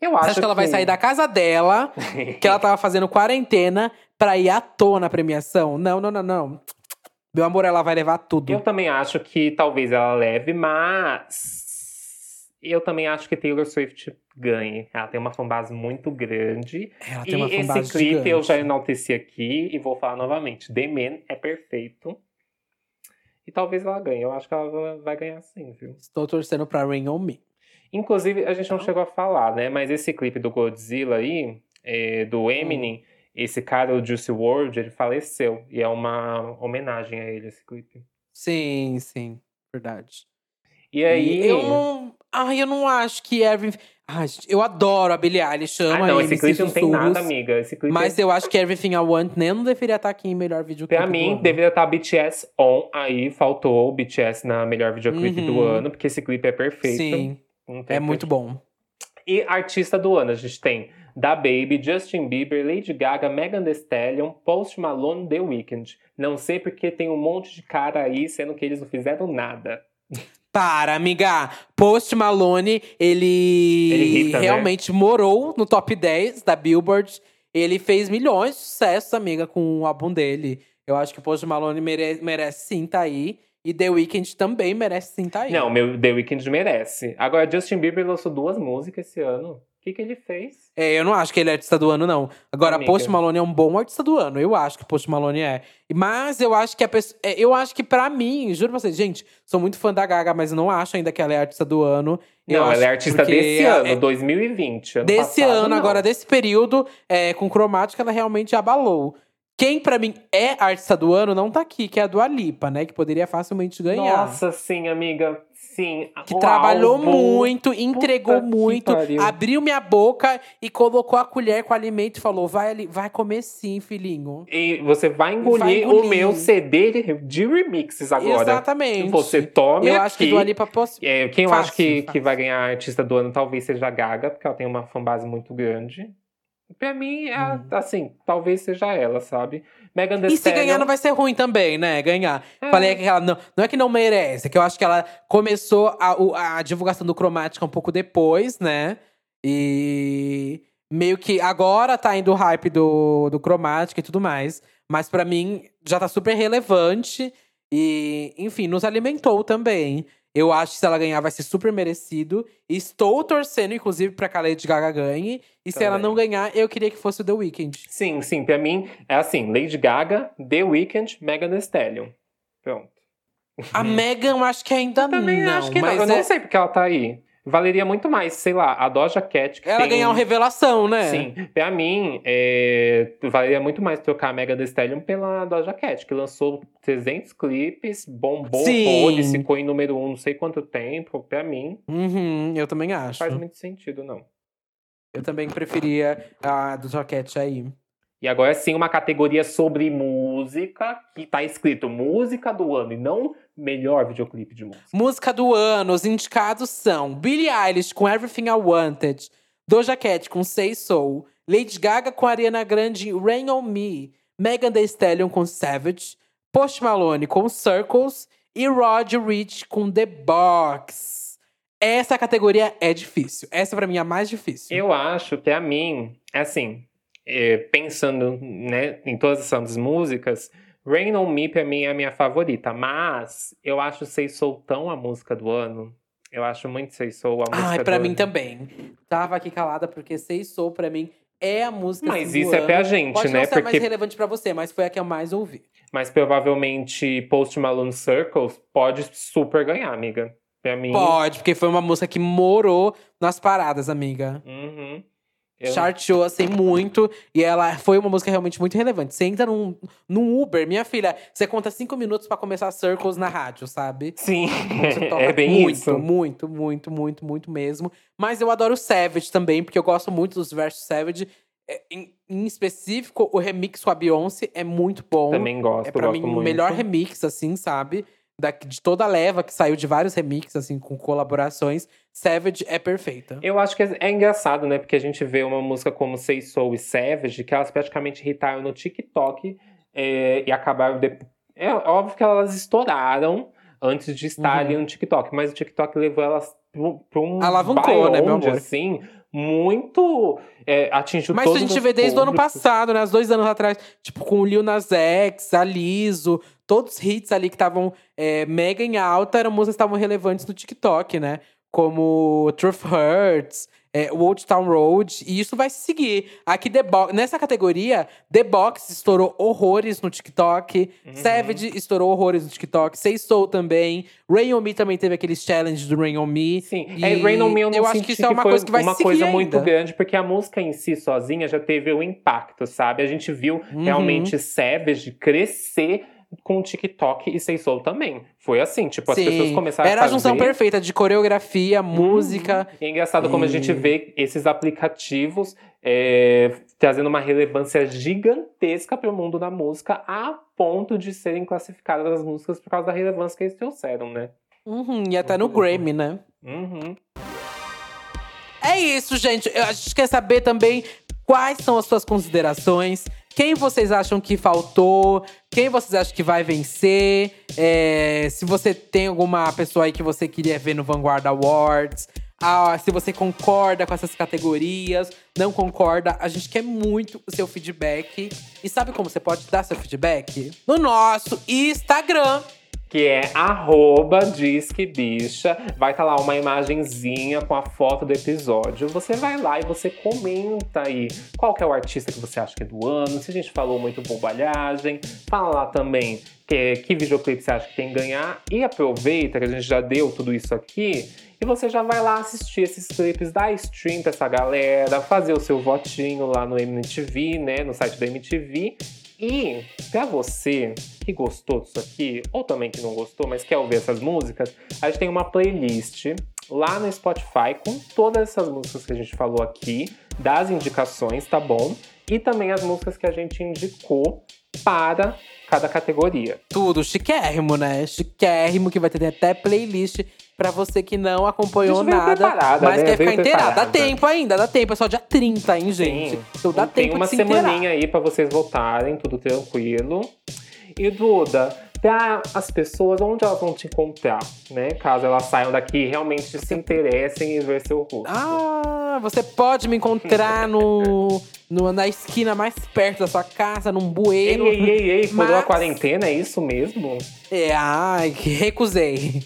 Eu acho Você acha que ela vai sair da casa dela, que ela tava fazendo quarentena, pra ir à toa na premiação? Não, não, não, não. Meu amor, ela vai levar tudo. Eu também acho que talvez ela leve, mas eu também acho que Taylor Swift ganhe. Ela tem uma fanbase muito grande. Ela tem uma e fanbase esse clipe gigante. eu já enalteci aqui e vou falar novamente. The Man é perfeito. E talvez ela ganhe. Eu acho que ela vai ganhar sim, viu? Estou torcendo pra Rain on Me. Inclusive, a gente não chegou a falar, né? Mas esse clipe do Godzilla aí, é, do Eminem, esse cara, o Juicy WRLD, ele faleceu. E é uma homenagem a ele, esse clipe. Sim, sim. Verdade. E aí... Eu não. Ai, eu não acho que Everything. Ai, eu adoro a Billie Eilish. Amo Ah, não, esse clipe não tem nada, amiga. Esse clipe Mas eu acho que Everything I Want nem não deveria estar aqui em melhor videoclipe. Pra do mim, deveria estar BTS on aí. Faltou o BTS na melhor videoclipe do Uhum. ano, porque esse clipe é perfeito. Sim, é muito bom. E artista do ano, a gente tem Da Baby, Justin Bieber, Lady Gaga, Megan Thee Stallion, Post Malone, The Weeknd. Não sei porque tem um monte de cara aí, sendo que eles não fizeram nada. Para, amiga. Post Malone, ele, Ele né? realmente morou no top 10 da Billboard. Ele fez milhões de sucessos, amiga, com o álbum dele. Eu acho que o Post Malone mere merece sim tá aí. E The Weeknd também merece sim tá aí. Não, meu The Weeknd merece. Agora, Justin Bieber lançou duas músicas esse ano. O que, que ele fez? É, eu não acho que ele é artista do ano, não. Agora, Amiga. Post Malone é um bom artista do ano. Eu acho que Post Malone é. Mas eu acho que a pessoa. é, Eu acho que pra mim, juro pra vocês, gente, sou muito fã da Gaga, mas não acho ainda que ela é artista do ano. Eu não, ela é artista desse é- ano, é- 2020. Ano desse passado, ano, não. agora, desse período, é, com cromática, ela realmente abalou. Quem, pra mim, é artista do ano, não tá aqui, que é a Dua Lipa, né? Que poderia facilmente ganhar. Nossa, sim, amiga. Sim. Que O trabalhou muito, entregou Puta muito, abriu minha boca e colocou a colher com alimento e falou: vai vai comer sim, filhinho. E você vai engolir, Vai o engolir. meu CD de remixes agora. Exatamente. Você tome Eu aqui. acho que Dua Lipa poss... É, quem eu Fácil, acho que, fácil. que vai ganhar artista do ano talvez seja a Gaga, porque ela tem uma fanbase muito grande. Pra mim, é, Hum. assim, talvez seja ela, sabe? Megan Thee E se ganhar, não vai ser ruim também, né? Ganhar. É. Falei que ela não, não é que não merece, é que eu acho que ela começou a, a divulgação do Cromática um pouco depois, né? E meio que agora tá indo o hype do, do Cromática e tudo mais. Mas pra mim já tá super relevante. E, enfim, nos alimentou também. Eu acho que se ela ganhar vai ser super merecido. E estou torcendo, inclusive, pra que a Lady Gaga ganhe. E se ela Também. não ganhar, eu queria que fosse o The Weeknd. Sim, sim, pra mim é assim: Lady Gaga, The Weeknd, Megan Thee Stallion. Pronto. A Megan, eu acho que ainda Eu também não. acho que mas não. Eu é- não sei porque ela tá aí. Valeria muito mais, sei lá, a Doja Cat. Ela tem... ganhar uma revelação, né? Sim, pra mim, é, valeria muito mais trocar a Mega Thee Stallion pela Doja Cat, que lançou 300 clipes, bombou, horrores, ficou em número um não sei quanto tempo. Pra mim, Uhum, eu também acho. faz muito sentido, não. Eu também preferia a do Jaquete aí. E agora sim, uma categoria sobre música, que tá escrito música do ano e não melhor videoclipe de música. Música do ano, os indicados são Billie Eilish com Everything I Wanted, Doja Cat com Say So, Lady Gaga com Ariana Grande Rain On Me, Megan Thee Stallion com Savage, Post Malone com Circles e Rod Rich com The Box. Essa categoria é difícil. Essa pra mim é a mais difícil. Eu acho que a mim, assim, é, pensando né, em todas essas músicas, Rain On Me pra mim é a minha favorita, mas eu acho Sei Soul tão a música do ano. Eu acho muito Sei Soul a música Ai, do pra ano. mim também. Tava aqui calada porque Sei Soul pra mim é a música Mas assim, isso é ano. pra gente, Pode né? não ser a Porque, mais relevante pra você, mas foi a que eu mais ouvi. mas provavelmente Post Malone Circles pode super ganhar, amiga. Pra mim. Pode, porque foi uma música que morou nas paradas, amiga. Uhum. Eu- Charteou assim muito. E ela foi uma música realmente muito relevante. Você entra num, num Uber, minha filha, você conta cinco minutos pra começar Circles na rádio, sabe? Sim, Você toca é bem muito, isso. muito, muito, muito, muito mesmo. Mas eu adoro Savage também, porque eu gosto muito dos versos Savage. É, Em, em específico, o remix com a Beyoncé é muito bom. Também gosto, É pra gosto mim o melhor remix, assim, sabe? Da, de toda a leva que saiu de vários remixes, assim, com colaborações. Savage é perfeita. Eu acho que é é engraçado, né? Porque a gente vê uma música como Say Soul e Savage, que elas praticamente hitaram no TikTok é, e acabaram. De... É óbvio que elas estouraram antes de estar Uhum. ali no TikTok, mas o TikTok levou elas pra um Alavancou, né, meu amor? assim, muito. É, atingiu Mas todos a gente os vê desde o ano passado, né? Uns dois anos atrás. Tipo, com o Lil Nas X, a Liso. Todos os hits ali que estavam é, mega em alta eram músicas que estavam relevantes no TikTok, né? Como Truth Hurts, é, Old Town Road. E isso vai seguir. Aqui, The Box, nessa categoria, The Box estourou horrores no TikTok. Uhum. Savage estourou horrores no TikTok. Say Soul também. Rain On Me também teve aqueles challenges do Rain On Me. Sim, E é, Rain On Me eu não eu acho que isso é uma coisa que vai uma seguir coisa muito ainda. grande, porque a música em si sozinha já teve o impacto, sabe? A gente viu Uhum. realmente Savage crescer com o TikTok e Sei Soul também. Foi assim, tipo, as Sim. pessoas começaram Era a a fazer... junção perfeita de coreografia, música. E é engraçado como a E- gente vê esses aplicativos é, trazendo uma relevância gigantesca para o mundo da música, a ponto de serem classificadas as músicas por causa da relevância que eles trouxeram, né? Uhum, e até no Uhum. Grammy, né? Uhum. É isso, gente. A gente quer saber também quais são as suas considerações. Quem vocês acham que faltou? Quem vocês acham que vai vencer? É, se você tem alguma pessoa aí que você queria ver no Vanguard Awards. Ah, se você concorda com essas categorias, não concorda, a gente quer muito o seu feedback. E sabe como você pode dar seu feedback? No nosso Instagram. Que é arroba Disque Bicha. Vai estar lá uma imagenzinha com a foto do episódio. Você vai lá e você comenta aí qual que é o artista que você acha que é do ano, se a gente falou muito bobalhagem. Fala lá também que, que videoclipe você acha que tem que ganhar. E aproveita que a gente já deu tudo isso aqui. E você já vai lá assistir esses clipes, dar stream pra essa galera, fazer o seu votinho lá no MTV, né? No site da MTV. E pra você que gostou disso aqui, ou também que não gostou, mas quer ouvir essas músicas, a gente tem uma playlist lá no Spotify com todas essas músicas que a gente falou aqui, das indicações, tá bom? E também as músicas que a gente indicou para cada categoria. Tudo chiquérrimo, né? Chiquérrimo, que vai ter até playlist pra você que não acompanhou A nada, mas né? quer ficar inteirado. Dá tempo ainda, dá tempo. É só dia 30, hein, gente? Sim. Então dá tem tempo uma de se inteirar. semaninha aí pra vocês votarem, tudo tranquilo. E Duda, pra as pessoas, onde elas vão te encontrar, né? Caso elas saiam daqui e realmente se interessem em ver seu rosto. Ah, você pode me encontrar no, no- na esquina mais perto da sua casa, num Ei, bueiro. ei, ei, ei, furou a Mas- quarentena, é isso mesmo? É, ai, que recusei.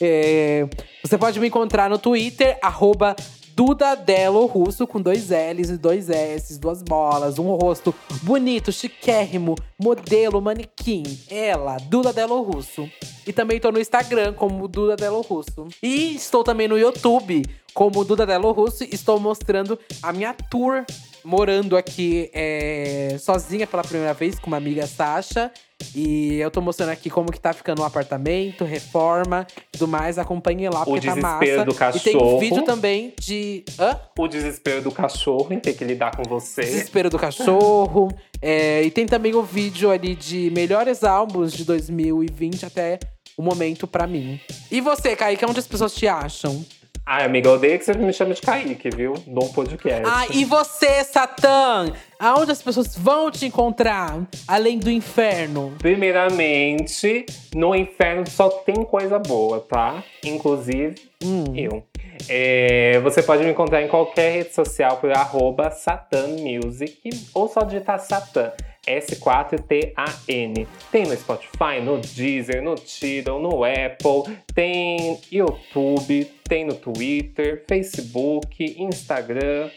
É, você pode me encontrar no Twitter, arroba Dudadelo Russo, com dois L's e dois S, duas bolas, um rosto bonito, chiquérrimo, modelo, manequim. Ela, Dudadelo Russo. E também tô no Instagram como Dudadelo Russo. E estou também no YouTube como Dudadelo Russo. Estou mostrando a minha tour morando aqui é, sozinha pela primeira vez com uma amiga Sasha. E eu tô mostrando aqui como que tá ficando o apartamento, reforma, tudo mais. Acompanhe lá, porque tá massa. desespero do E tem um cachorro. vídeo também de. Hã? O desespero do cachorro em ter que lidar com você. Desespero do cachorro. É, e tem também o vídeo ali de melhores álbuns de 2020 até o momento pra mim. E você, Kaique, onde as pessoas te acham? Ai, amiga, eu odeio que você me chame de Kaique, viu? Dom podcast. Ah, e você, Satã? Aonde as pessoas vão te encontrar? Além do inferno? Primeiramente, no inferno só tem coisa boa, tá? Inclusive, Hum. eu. É, você pode me encontrar em qualquer rede social por arroba satanmusic ou só digitar Satan. S4TAN. Tem no Spotify, no Deezer, no Tidal, no Apple, tem YouTube, tem no Twitter, Facebook, Instagram.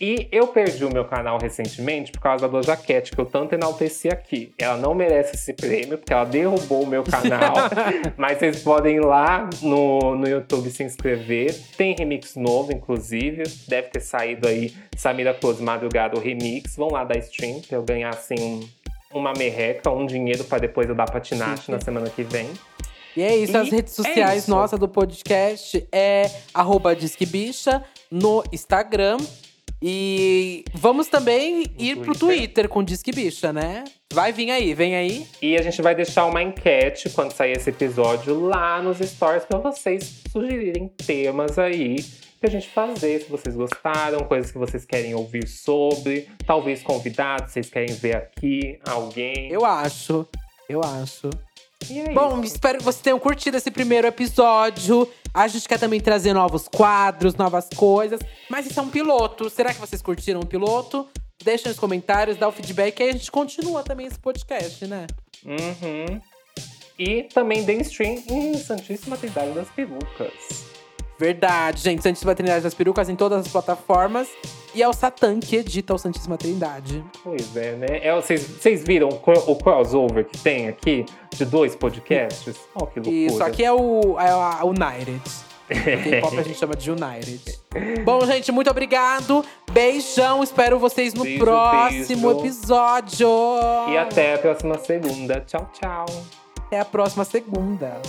E eu perdi o meu canal recentemente por causa da Cat, que eu tanto enalteci aqui. Ela não merece esse prêmio, porque ela derrubou o meu canal. Mas vocês podem ir lá no, no YouTube se inscrever. Tem remix novo, inclusive. Deve ter saído aí Samira Close Madrugada, o remix. Vão lá dar stream pra eu ganhar, assim, um- uma merreca, um dinheiro pra depois eu dar patinate na semana que vem. E é isso, E as redes é sociais isso. nossas do podcast é arroba Disquebicha no Instagram. E vamos também ir pro Twitter. Twitter com Disque Bicha, né? Vai vir aí, vem aí. E a gente vai deixar uma enquete quando sair esse episódio lá nos stories pra vocês sugerirem temas aí pra gente fazer, se vocês gostaram, coisas que vocês querem ouvir sobre, talvez convidados, vocês querem ver aqui, alguém. Eu acho, eu acho. E é Bom, isso. espero que vocês tenham curtido esse primeiro episódio. A gente quer também trazer novos quadros, novas coisas. Mas isso é um piloto. Será que vocês curtiram o piloto? Deixa nos comentários, dá o feedback. Aí a gente continua também esse podcast, né? Uhum. E também dê stream em Santíssima Trindade das Perucas. Verdade, gente. Santíssima Trindade das Perucas em todas as plataformas. E é o Satã que edita o Santíssima Trindade. Pois é, né? É, vocês viram o, o crossover que tem aqui de dois podcasts? Oh, que loucura. Isso, aqui é o, é a United. K-pop a gente chama de United. Bom, gente, muito obrigado. Beijão. Espero vocês no beijo, próximo beijo. episódio. E até a próxima segunda. Tchau, tchau. Até a próxima segunda.